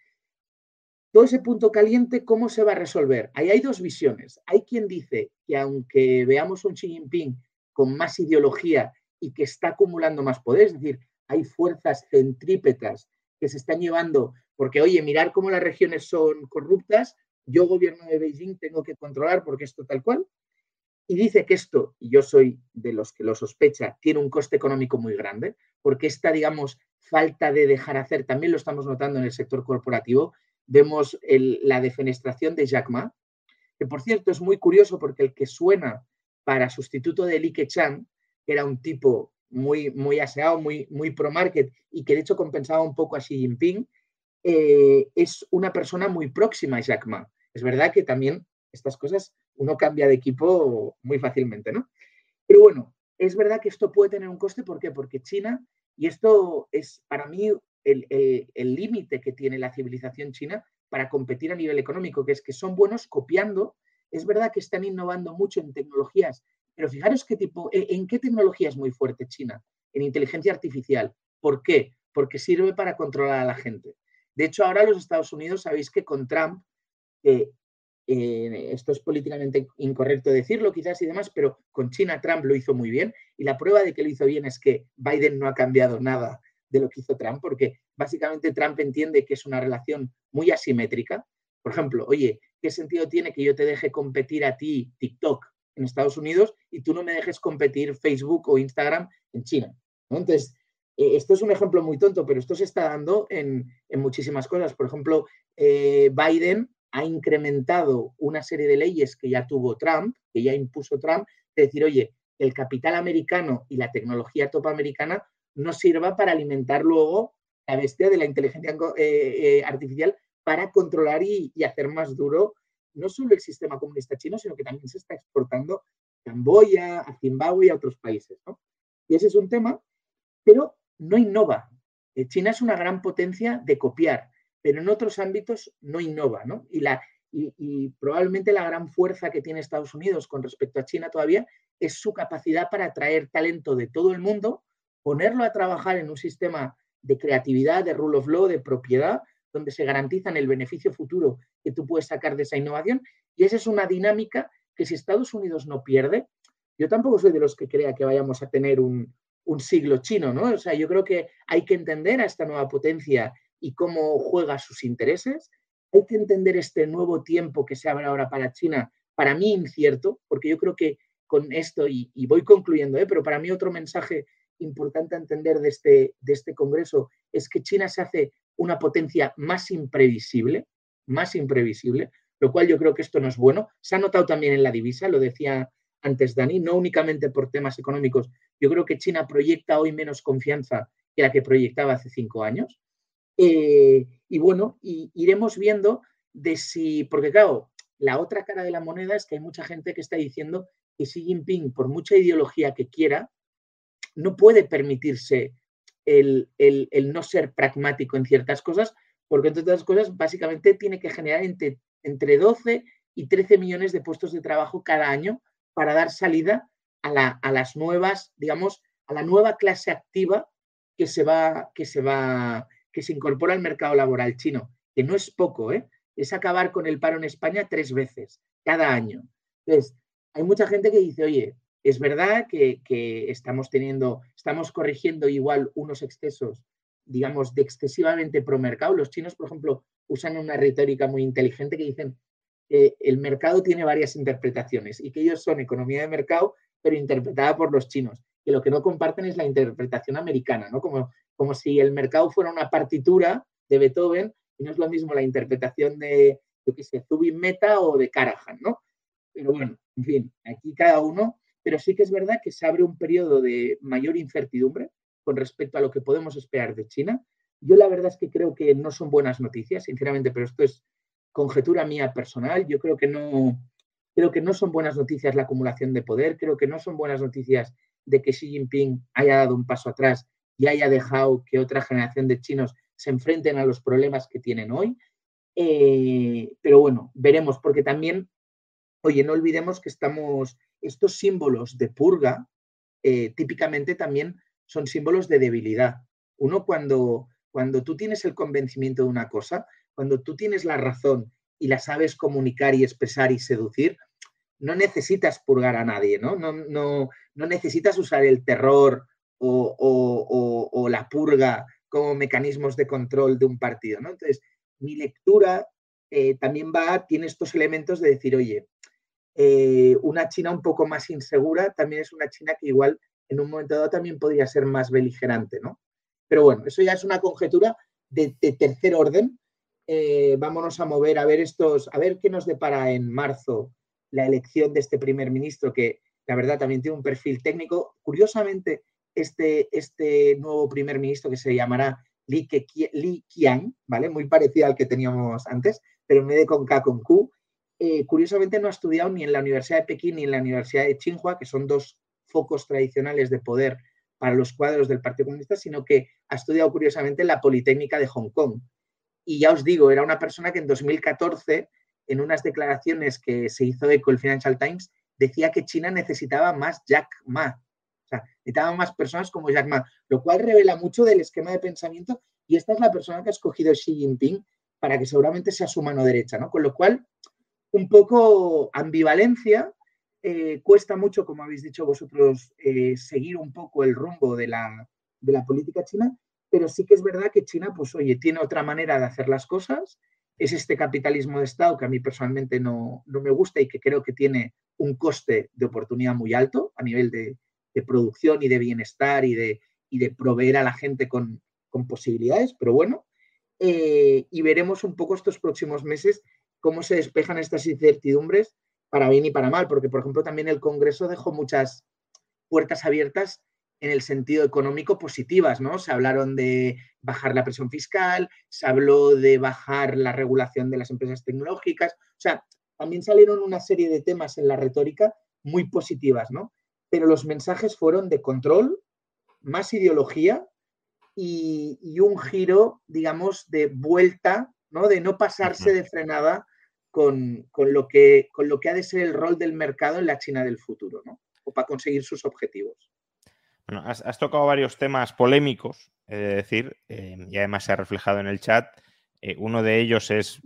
todo ese punto caliente, ¿cómo se va a resolver? Ahí hay dos visiones. Hay quien dice que aunque veamos un Xi Jinping con más ideología y que está acumulando más poder, es decir, hay fuerzas centrípetas que se están llevando, porque oye, mirar cómo las regiones son corruptas, yo gobierno de Beijing tengo que controlar porque esto tal cual, y dice que esto, y yo soy de los que lo sospecha, tiene un coste económico muy grande, porque esta, digamos, falta de dejar hacer, también lo estamos notando en el sector corporativo, vemos la defenestración de Jack Ma, que por cierto es muy curioso porque el que suena para sustituto de Li Keqiang era un tipo muy, muy aseado, muy, muy pro-market y que de hecho compensaba un poco a Xi Jinping, eh, es una persona muy próxima a Jack Ma. Es verdad que también estas cosas uno cambia de equipo muy fácilmente, ¿no? Pero bueno, es verdad que esto puede tener un coste, ¿por qué? Porque China, y esto es para mí el límite que tiene la civilización china para competir a nivel económico, que es que son buenos copiando. Es verdad que están innovando mucho en tecnologías pero fijaros qué tipo, e, en qué tecnología es muy fuerte China, en inteligencia artificial. ¿Por qué? Porque sirve para controlar a la gente. De hecho, ahora los Estados Unidos, sabéis que con Trump, eh, esto es políticamente incorrecto decirlo quizás y demás, pero con China Trump lo hizo muy bien y la prueba de que lo hizo bien es que Biden no ha cambiado nada de lo que hizo Trump, porque básicamente Trump entiende que es una relación muy asimétrica. Por ejemplo, oye, ¿qué sentido tiene que yo te deje competir a ti TikTok en Estados Unidos y tú no me dejes competir Facebook o Instagram en China. Entonces, eh, esto es un ejemplo muy tonto, pero esto se está dando en, muchísimas cosas. Por ejemplo, eh, Biden ha incrementado una serie de leyes que ya tuvo Trump, que ya impuso Trump, de decir, oye, el capital americano y la tecnología top americana no sirva para alimentar luego la bestia de la inteligencia eh, artificial para controlar y, hacer más duro no solo el sistema comunista chino, sino que también se está exportando a Camboya, a Zimbabue y a otros países. Y ese es un tema, pero no innova. Eh, China es una gran potencia de copiar, pero en otros ámbitos no innova. Y, la, y, probablemente la gran fuerza que tiene Estados Unidos con respecto a China todavía es su capacidad para atraer talento de todo el mundo, ponerlo a trabajar en un sistema de creatividad, de rule of law, de propiedad, donde se garantizan el beneficio futuro que tú puedes sacar de esa innovación. Y esa es una dinámica que si Estados Unidos no pierde, yo tampoco soy de los que crea que vayamos a tener un, siglo chino, ¿no? O sea, yo creo que hay que entender a esta nueva potencia y cómo juega sus intereses, hay que entender este nuevo tiempo que se abre ahora para China, para mí incierto, porque yo creo que con esto, y, voy concluyendo, ¿eh? pero para mí otro mensaje importante a entender de este, de este Congreso es que China se hace una potencia más imprevisible, más imprevisible, lo cual yo creo que esto no es bueno. Se ha notado también en la divisa, lo decía antes Dani, no únicamente por temas económicos. Yo creo que China proyecta hoy menos confianza que la que proyectaba hace cinco años. Eh, y bueno, y iremos viendo de si, porque claro, la otra cara de la moneda es que hay mucha gente que está diciendo que Xi Jinping, por mucha ideología que quiera, no puede permitirse el, no ser pragmático en ciertas cosas, porque entre otras cosas, básicamente tiene que generar entre, entre 12 y 13 millones de puestos de trabajo cada año para dar salida a, la, a las nuevas, digamos, a la nueva clase activa que se va, que se va, que se incorpora al mercado laboral chino, que no es poco, ¿eh? es acabar con el paro en España tres veces cada año. Entonces, hay mucha gente que dice, oye, es verdad que, estamos teniendo, estamos corrigiendo igual unos excesos, digamos, de excesivamente pro mercado. Los chinos, por ejemplo, usan una retórica muy inteligente que dicen que el mercado tiene varias interpretaciones y que ellos son economía de mercado, pero interpretada por los chinos. Que lo que no comparten es la interpretación americana, ¿no? Como, como si el mercado fuera una partitura de Beethoven y no es lo mismo la interpretación de, yo qué sé, Zubin Meta o de Karajan, ¿no? Pero bueno, en fin, aquí cada uno, pero sí que es verdad que se abre un periodo de mayor incertidumbre con respecto a lo que podemos esperar de China. Yo la verdad es que creo que no son buenas noticias, sinceramente, pero esto es conjetura mía personal. Yo creo que no, creo que no son buenas noticias la acumulación de poder, creo que no son buenas noticias de que Xi Jinping haya dado un paso atrás y haya dejado que otra generación de chinos se enfrenten a los problemas que tienen hoy. Eh, pero bueno, veremos, porque también Oye, no olvidemos que estamos, estos símbolos de purga eh, típicamente también son símbolos de debilidad. Uno cuando, cuando tú tienes el convencimiento de una cosa, cuando tú tienes la razón y la sabes comunicar y expresar y seducir, no necesitas purgar a nadie, ¿no? No, no, no necesitas usar el terror o, la purga como mecanismos de control de un partido, ¿no? Entonces, mi lectura eh, también va, tiene estos elementos de decir, oye, eh, una China un poco más insegura también es una China que igual en un momento dado también podría ser más beligerante, ¿no? Pero bueno, eso ya es una conjetura de, tercer orden. Eh, vámonos a mover a ver estos, a ver qué nos depara en marzo la elección de este primer ministro, que la verdad también tiene un perfil técnico. Curiosamente, este, este nuevo primer ministro que se llamará Li, Li Qiang, ¿vale? Muy parecido al que teníamos antes, pero en vez de con K con Q, eh, curiosamente no ha estudiado ni en la Universidad de Pekín ni en la Universidad de Tsinghua, que son dos focos tradicionales de poder para los cuadros del Partido Comunista, sino que ha estudiado curiosamente en la Politécnica de Hong Kong. Y ya os digo, era una persona que en 2014, en unas declaraciones que se hizo eco el Financial Times, decía que China necesitaba más Jack Ma. O sea, necesitaba más personas como Jack Ma, lo cual revela mucho del esquema de pensamiento y esta es la persona que ha escogido Xi Jinping para que seguramente sea su mano derecha, ¿no? Con lo cual, un poco ambivalencia. Eh, cuesta mucho, como habéis dicho vosotros, eh, seguir un poco el rumbo de la, de la, política china, pero sí que es verdad que China, pues oye, tiene otra manera de hacer las cosas. Es este capitalismo de Estado que a mí personalmente no, no me gusta y que creo que tiene un coste de oportunidad muy alto a nivel de, de producción y de bienestar y de, y de proveer a la gente con, con posibilidades, pero bueno, eh, y veremos un poco estos próximos meses cómo se despejan estas incertidumbres para bien y para mal, porque por ejemplo también el Congreso dejó muchas puertas abiertas en el sentido económico positivas, ¿no? Se hablaron de bajar la presión fiscal, se habló de bajar la regulación de las empresas tecnológicas, o sea, también salieron una serie de temas en la retórica muy positivas, ¿no? Pero los mensajes fueron de control, más ideología y, y un giro, digamos, de vuelta, ¿no? De no pasarse de frenada con, lo que, con lo que ha de ser el rol del mercado en la China del futuro, ¿no? O para conseguir sus objetivos. Bueno, has, tocado varios temas polémicos, es decir, eh, y además se ha reflejado en el chat. Eh, uno de ellos es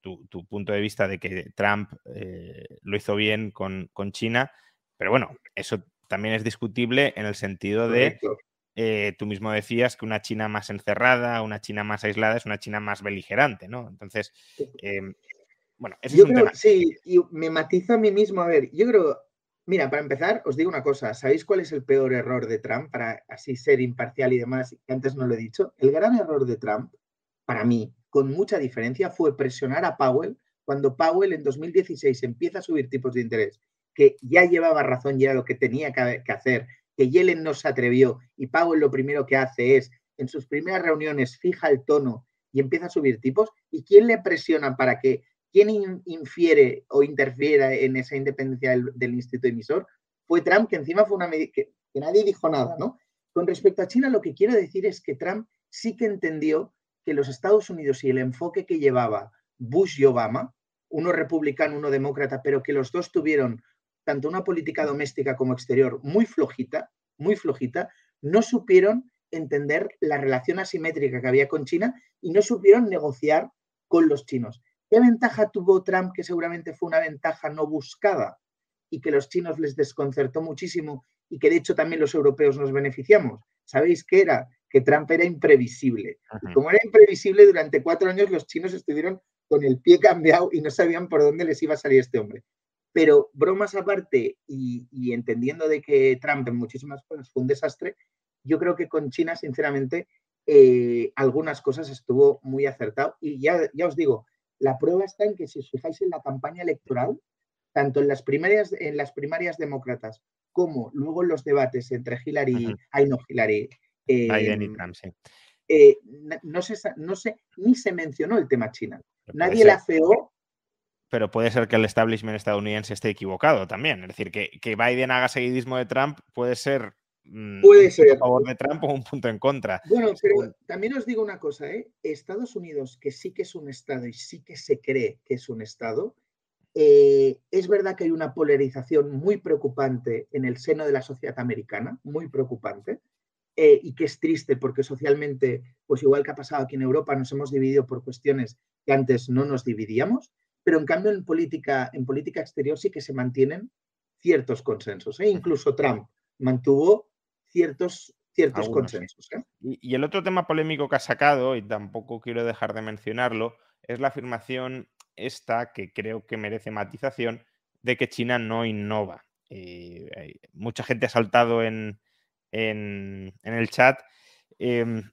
tu, punto de vista de que Trump eh, lo hizo bien con, China, pero bueno, eso también es discutible en el sentido de eh, tú mismo decías que una China más encerrada, una China más aislada es una China más beligerante, ¿no? Entonces, em, bueno, ese yo es un creo, tema. Sí, y me matizo a mí mismo. A ver, yo creo, mira, para empezar, os digo una cosa. ¿Sabéis cuál es el peor error de Trump para así ser imparcial y demás? Que antes no lo he dicho. El gran error de Trump, para mí, con mucha diferencia, fue presionar a Powell cuando Powell en 2016 empieza a subir tipos de interés, que ya llevaba razón y era lo que tenía que hacer que Yellen no se atrevió y Powell lo primero que hace es, en sus primeras reuniones, fija el tono y empieza a subir tipos. ¿Y quién le presiona para que, quién infiere o interfiera en esa independencia del, instituto emisor? Fue Trump, que encima fue una medida que, que nadie dijo nada, ¿no? Con respecto a China, lo que quiero decir es que Trump sí que entendió que los Estados Unidos y el enfoque que llevaba Bush y Obama, uno republicano, uno demócrata, pero que los dos tuvieron tanto una política doméstica como exterior muy flojita, muy flojita, no supieron entender la relación asimétrica que había con China y no supieron negociar con los chinos. ¿Qué ventaja tuvo Trump, que seguramente fue una ventaja no buscada y que los chinos les desconcertó muchísimo y que de hecho también los europeos nos beneficiamos? ¿Sabéis qué era? Que Trump era imprevisible. Y como era imprevisible, durante cuatro años los chinos estuvieron con el pie cambiado y no sabían por dónde les iba a salir este hombre. Pero bromas aparte y, entendiendo de que Trump en muchísimas cosas fue un desastre, yo creo que con China, sinceramente, eh, algunas cosas estuvo muy acertado. Y ya, ya os digo, la prueba está en que si os fijáis en la campaña electoral, tanto en las primarias, en las primarias demócratas como luego en los debates entre Hillary, ay no, Hillary, Biden y Trump, sí. Eh, no, se, no se, ni se mencionó el tema China. Nadie la feó pero puede ser que el establishment estadounidense esté equivocado también. Es decir, que, que Biden haga seguidismo de Trump puede ser, mm, puede ser. a favor de Trump o un punto en contra. Bueno, pero también os digo una cosa, ¿eh? Estados Unidos, que sí que es un Estado y sí que se cree que es un Estado, eh, es verdad que hay una polarización muy preocupante en el seno de la sociedad americana, muy preocupante, eh, y que es triste porque socialmente, pues igual que ha pasado aquí en Europa, nos hemos dividido por cuestiones que antes no nos dividíamos pero en cambio en política, en política exterior sí que se mantienen ciertos consensos. ¿eh? Incluso Trump mantuvo ciertos, ciertos consensos. ¿eh? Y, el otro tema polémico que ha sacado, y tampoco quiero dejar de mencionarlo, es la afirmación esta, que creo que merece matización, de que China no innova. Eh, mucha gente ha saltado en, en, el chat. Em,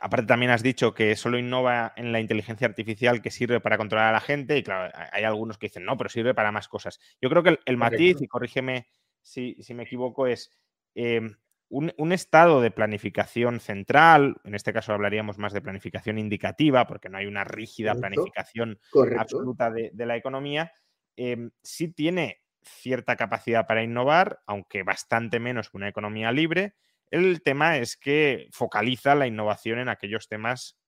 aparte también has dicho que solo innova en la inteligencia artificial que sirve para controlar a la gente y claro, hay algunos que dicen, no, pero sirve para más cosas. Yo creo que el, matiz, y corrígeme si, me equivoco, es em, un, estado de planificación central, en este caso hablaríamos más de planificación indicativa, porque no hay una rígida planificación absoluta de, la economía, eh, sí tiene cierta capacidad para innovar, aunque bastante menos que una economía libre, el tema es que focaliza la innovación en aquellos temas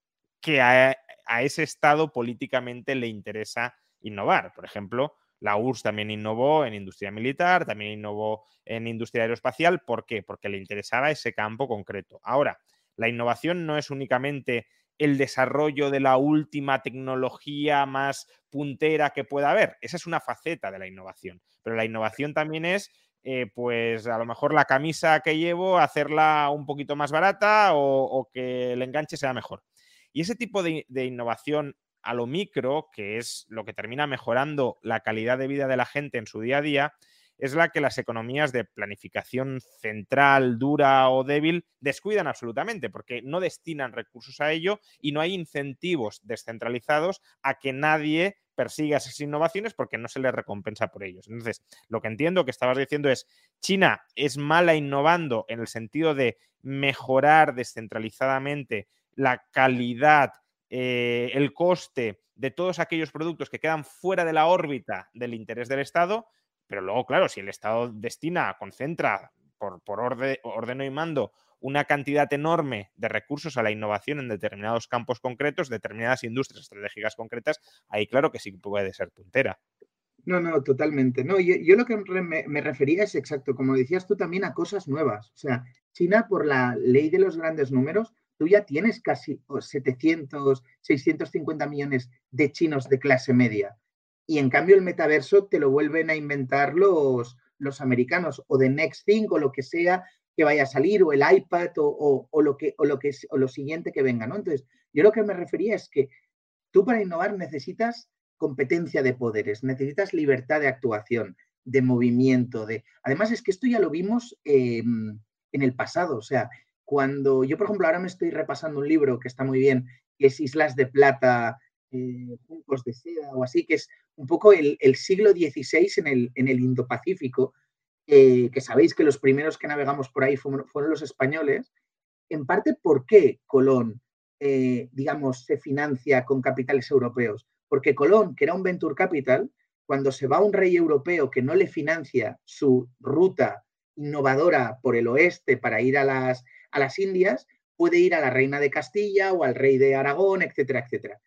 que a, ese Estado políticamente le interesa innovar. Por ejemplo, la URSS también innovó en industria militar, también innovó en industria aeroespacial. ¿Por qué? Porque le interesaba ese campo concreto. Ahora, la innovación no es únicamente el desarrollo de la última tecnología más puntera que pueda haber. Esa es una faceta de la innovación. Pero la innovación también es eh, pues a lo mejor la camisa que llevo, hacerla un poquito más barata o, que el enganche sea mejor. Y ese tipo de, innovación a lo micro, que es lo que termina mejorando la calidad de vida de la gente en su día a día, es la que las economías de planificación central, dura o débil descuidan absolutamente, porque no destinan recursos a ello y no hay incentivos descentralizados a que nadie persiga esas innovaciones porque no se le recompensa por ellos. Entonces, lo que entiendo que estabas diciendo es, China es mala innovando en el sentido de mejorar descentralizadamente la calidad, eh, el coste de todos aquellos productos que quedan fuera de la órbita del interés del Estado, pero luego, claro, si el Estado destina, concentra por, por orden, ordeno y mando una cantidad enorme de recursos a la innovación en determinados campos concretos, determinadas industrias estratégicas concretas, ahí claro que sí puede ser puntera. No, no, totalmente. No, yo, lo que me, refería es exacto, como decías tú también, a cosas nuevas. O sea, China, por la ley de los grandes números, tú ya tienes casi 700, 650 millones de chinos de clase media. Y en cambio el metaverso te lo vuelven a inventar los, los americanos o de Next Thing o lo que sea que vaya a salir o el iPad o, lo, que, o, lo, que, o lo siguiente que venga, ¿no? Entonces, yo lo que me refería es que tú para innovar necesitas competencia de poderes, necesitas libertad de actuación, de movimiento, de... Además es que esto ya lo vimos em, en el pasado, o sea, cuando yo, por ejemplo, ahora me estoy repasando un libro que está muy bien, que es Islas de Plata, eh, de Seda o así, que es un poco el, siglo XVI en el, en el Indo-Pacífico, eh, que sabéis que los primeros que navegamos por ahí fueron, los españoles, en parte, ¿por qué Colón, eh, digamos, se financia con capitales europeos? Porque Colón, que era un venture capital, cuando se va un rey europeo que no le financia su ruta innovadora por el oeste para ir a las, a las Indias, puede ir a la reina de Castilla o al rey de Aragón, etcétera, etcétera.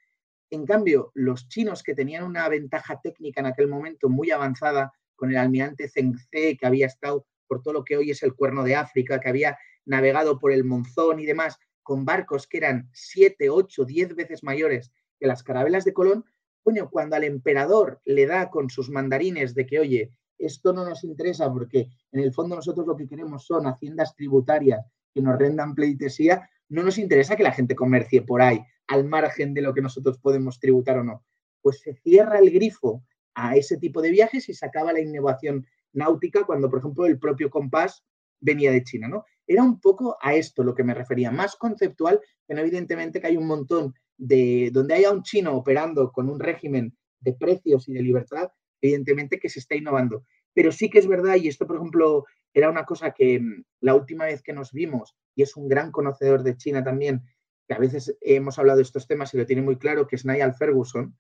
En cambio, los chinos que tenían una ventaja técnica en aquel momento muy avanzada con el almirante Zhengzhe, que había estado por todo lo que hoy es el cuerno de África, que había navegado por el Monzón y demás, con barcos que eran 7, 8, 10 veces mayores que las carabelas de Colón, coño, cuando al emperador le da con sus mandarines de que, oye, esto no nos interesa porque en el fondo nosotros lo que queremos son haciendas tributarias que nos rendan pleitesía, no nos interesa que la gente comercie por ahí, al margen de lo que nosotros podemos tributar o no. Pues se cierra el grifo a ese tipo de viajes y se acaba la innovación náutica cuando, por ejemplo, el propio compás venía de China, ¿no? Era un poco a esto lo que me refería, más conceptual, pero evidentemente que hay un montón de, donde haya un chino operando con un régimen de precios y de libertad, evidentemente que se está innovando. Pero sí que es verdad, y esto, por ejemplo, era una cosa que mm, la última vez que nos vimos, y es un gran conocedor de China también, que a veces hemos hablado de estos temas y lo tiene muy claro, que es Niall Ferguson.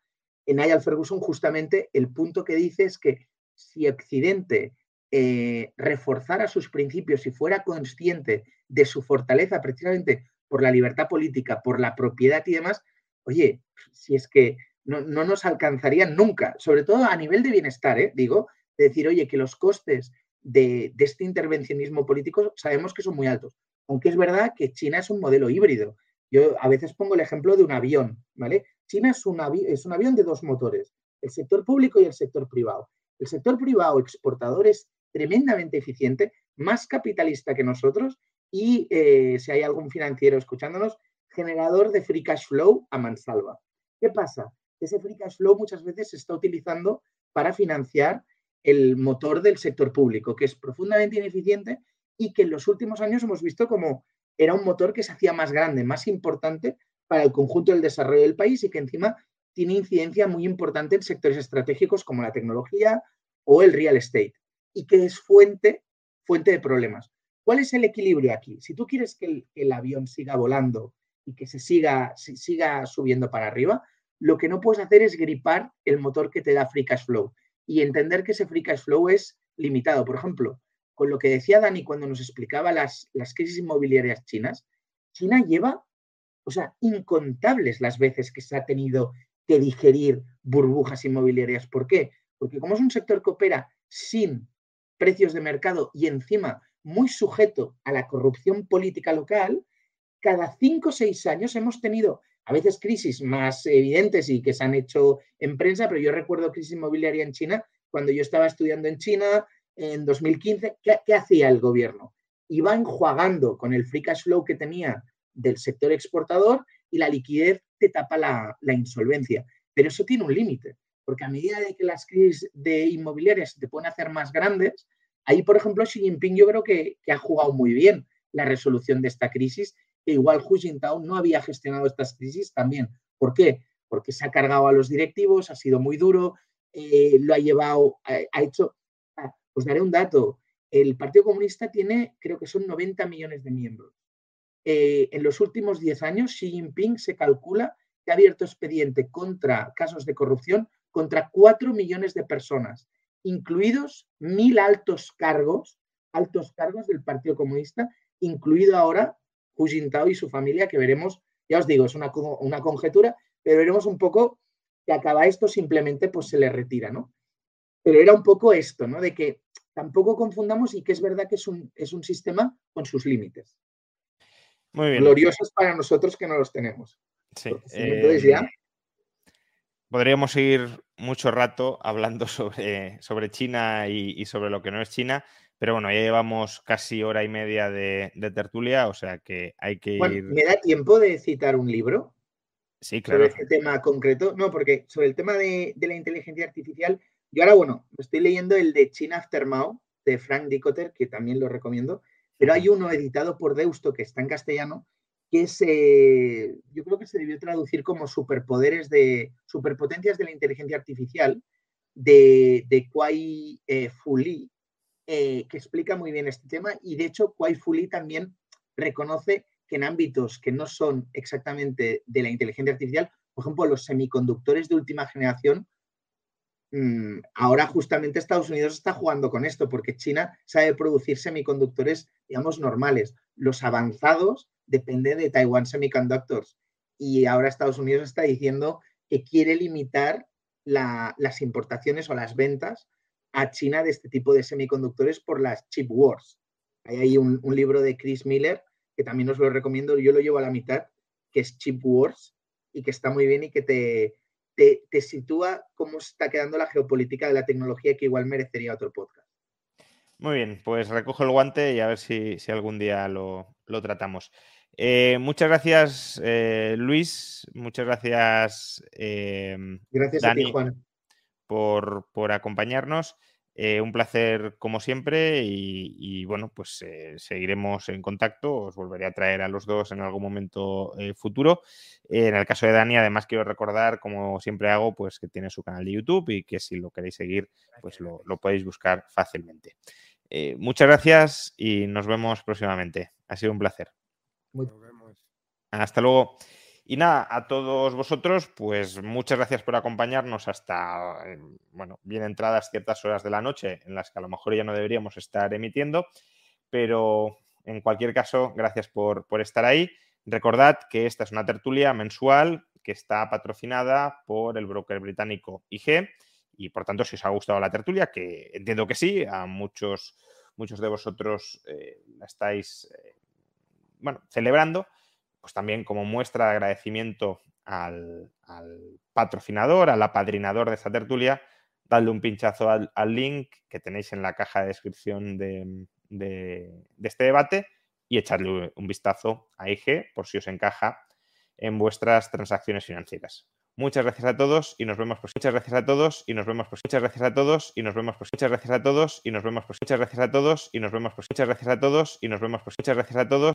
En Niall Ferguson justamente el punto que dice es que si Occidente eh, reforzara sus principios y fuera consciente de su fortaleza precisamente por la libertad política, por la propiedad y demás, oye, si es que no, nos alcanzarían nunca, sobre todo a nivel de bienestar, ¿eh? digo, de decir, oye, que los costes de, este intervencionismo político sabemos que son muy altos, aunque es verdad que China es un modelo híbrido. Yo a veces pongo el ejemplo de un avión, ¿vale? China es un, es un avión de dos motores, el sector público y el sector privado. El sector privado exportador es tremendamente eficiente, más capitalista que nosotros y, eh, si hay algún financiero escuchándonos, generador de free cash flow a mansalva. ¿Qué pasa? Ese free cash flow muchas veces se está utilizando para financiar el motor del sector público, que es profundamente ineficiente y que en los últimos años hemos visto como era un motor que se hacía más grande, más importante para el conjunto del desarrollo del país y que encima tiene incidencia muy importante en sectores estratégicos como la tecnología o el real estate y que es fuente, fuente de problemas. ¿Cuál es el equilibrio aquí? Si tú quieres que el, avión siga volando y que se siga, siga subiendo para arriba, lo que no puedes hacer es gripar el motor que te da Free Cash Flow y entender que ese Free Cash Flow es limitado. Por ejemplo, con lo que decía Dani cuando nos explicaba las, las crisis inmobiliarias chinas, China lleva, o sea, incontables las veces que se ha tenido que digerir burbujas inmobiliarias. ¿Por qué? Porque como es un sector que opera sin precios de mercado y encima muy sujeto a la corrupción política local, cada cinco o seis años hemos tenido a veces crisis más evidentes y que se han hecho en prensa, pero yo recuerdo crisis inmobiliaria en China cuando yo estaba estudiando en China en 2015. ¿Qué, hacía el gobierno? Iba enjuagando con el free cash flow que tenía del sector exportador y la liquidez te tapa la, insolvencia. Pero eso tiene un límite, porque a medida de que las crisis de inmobiliarias te pueden hacer más grandes, ahí, por ejemplo, Xi Jinping yo creo que, que ha jugado muy bien la resolución de esta crisis que igual Hu Jintao no había gestionado estas crisis también. ¿Por qué? Porque se ha cargado a los directivos, ha sido muy duro, eh, lo ha llevado, ha, hecho... Ah, os daré un dato. El Partido Comunista tiene, creo que son 90 millones de miembros. Eh, en los últimos 10 años, Xi Jinping se calcula que ha abierto expediente contra casos de corrupción contra 4 millones de personas, incluidos mil altos cargos, altos cargos del Partido Comunista, incluido ahora Hu Jintao y su familia, que veremos, ya os digo, es una, una conjetura, pero veremos un poco que acaba esto, simplemente pues se le retira, ¿no? Pero era un poco esto, ¿no? De que tampoco confundamos y que es verdad que es un, es un sistema con sus límites. Muy bien. Gloriosos para nosotros que no los tenemos. Sí. entonces ya... Em, podríamos seguir mucho rato hablando sobre, sobre China y, sobre lo que no es China, Pero bueno, ya llevamos casi hora y media de, tertulia, o sea que hay que ir. ¿Me da tiempo de citar un libro? Sí, claro. Sobre este tema concreto. No, porque sobre el tema de, la inteligencia artificial, yo ahora, bueno, estoy leyendo el de China After Mao, de Frank Dicotter, que también lo recomiendo, pero hay uno editado por Deusto que está en castellano, que es, eh, yo creo que se debió traducir como superpoderes de, superpotencias de la inteligencia artificial, de, de Kwai eh, Fuli, eh, que explica muy bien este tema y de hecho Kwai Fuli también reconoce que en ámbitos que no son exactamente de la inteligencia artificial, por ejemplo, los semiconductores de última generación, mm, ahora justamente Estados Unidos está jugando con esto porque China sabe producir semiconductores, digamos, normales. Los avanzados dependen de Taiwan Semiconductors y ahora Estados Unidos está diciendo que quiere limitar las importaciones o las ventas a China de este tipo de semiconductores por las chip wars. Hay ahí un, libro de Chris Miller que también os lo recomiendo, yo lo llevo a la mitad, que es Chip Wars y que está muy bien y que te, te, sitúa cómo está quedando la geopolítica de la tecnología que igual merecería otro podcast. Muy bien, pues recojo el guante y a ver si, algún día lo, tratamos. Eh, muchas gracias, eh, Luis. Muchas gracias, eh, gracias a ti, Juan. Por, por acompañarnos. Eh, un placer como siempre y, bueno, pues eh, seguiremos en contacto. Os volveré a traer a los dos en algún momento eh, futuro. en el caso de Dani, además quiero recordar, como siempre hago, pues que tiene su canal de YouTube y que si lo queréis seguir, pues lo, podéis buscar fácilmente. muchas gracias y nos vemos próximamente. Ha sido un placer. Nos vemos. Hasta luego. Y nada, a todos vosotros, pues muchas gracias por acompañarnos hasta, bueno, bien entradas ciertas horas de la noche en las que a lo mejor ya no deberíamos estar emitiendo, pero en cualquier caso, gracias por, estar ahí. Recordad que esta es una tertulia mensual que está patrocinada por el broker británico IG y por tanto, si os ha gustado la tertulia, que entiendo que sí, a muchos, muchos de vosotros eh, la estáis, eh, bueno, celebrando pues también como muestra de agradecimiento al, patrocinador, al apadrinador de esta tertulia, dadle un pinchazo al, link que tenéis en la caja de descripción de, este debate y echarle un vistazo a IG por si os encaja en vuestras transacciones financieras. Muchas gracias a todos y nos vemos pues muchas gracias a todos y nos vemos pues muchas gracias a todos y nos vemos pues muchas gracias a todos y nos vemos pues muchas gracias a todos y nos vemos pues muchas gracias a todos y nos vemos pues muchas gracias a todos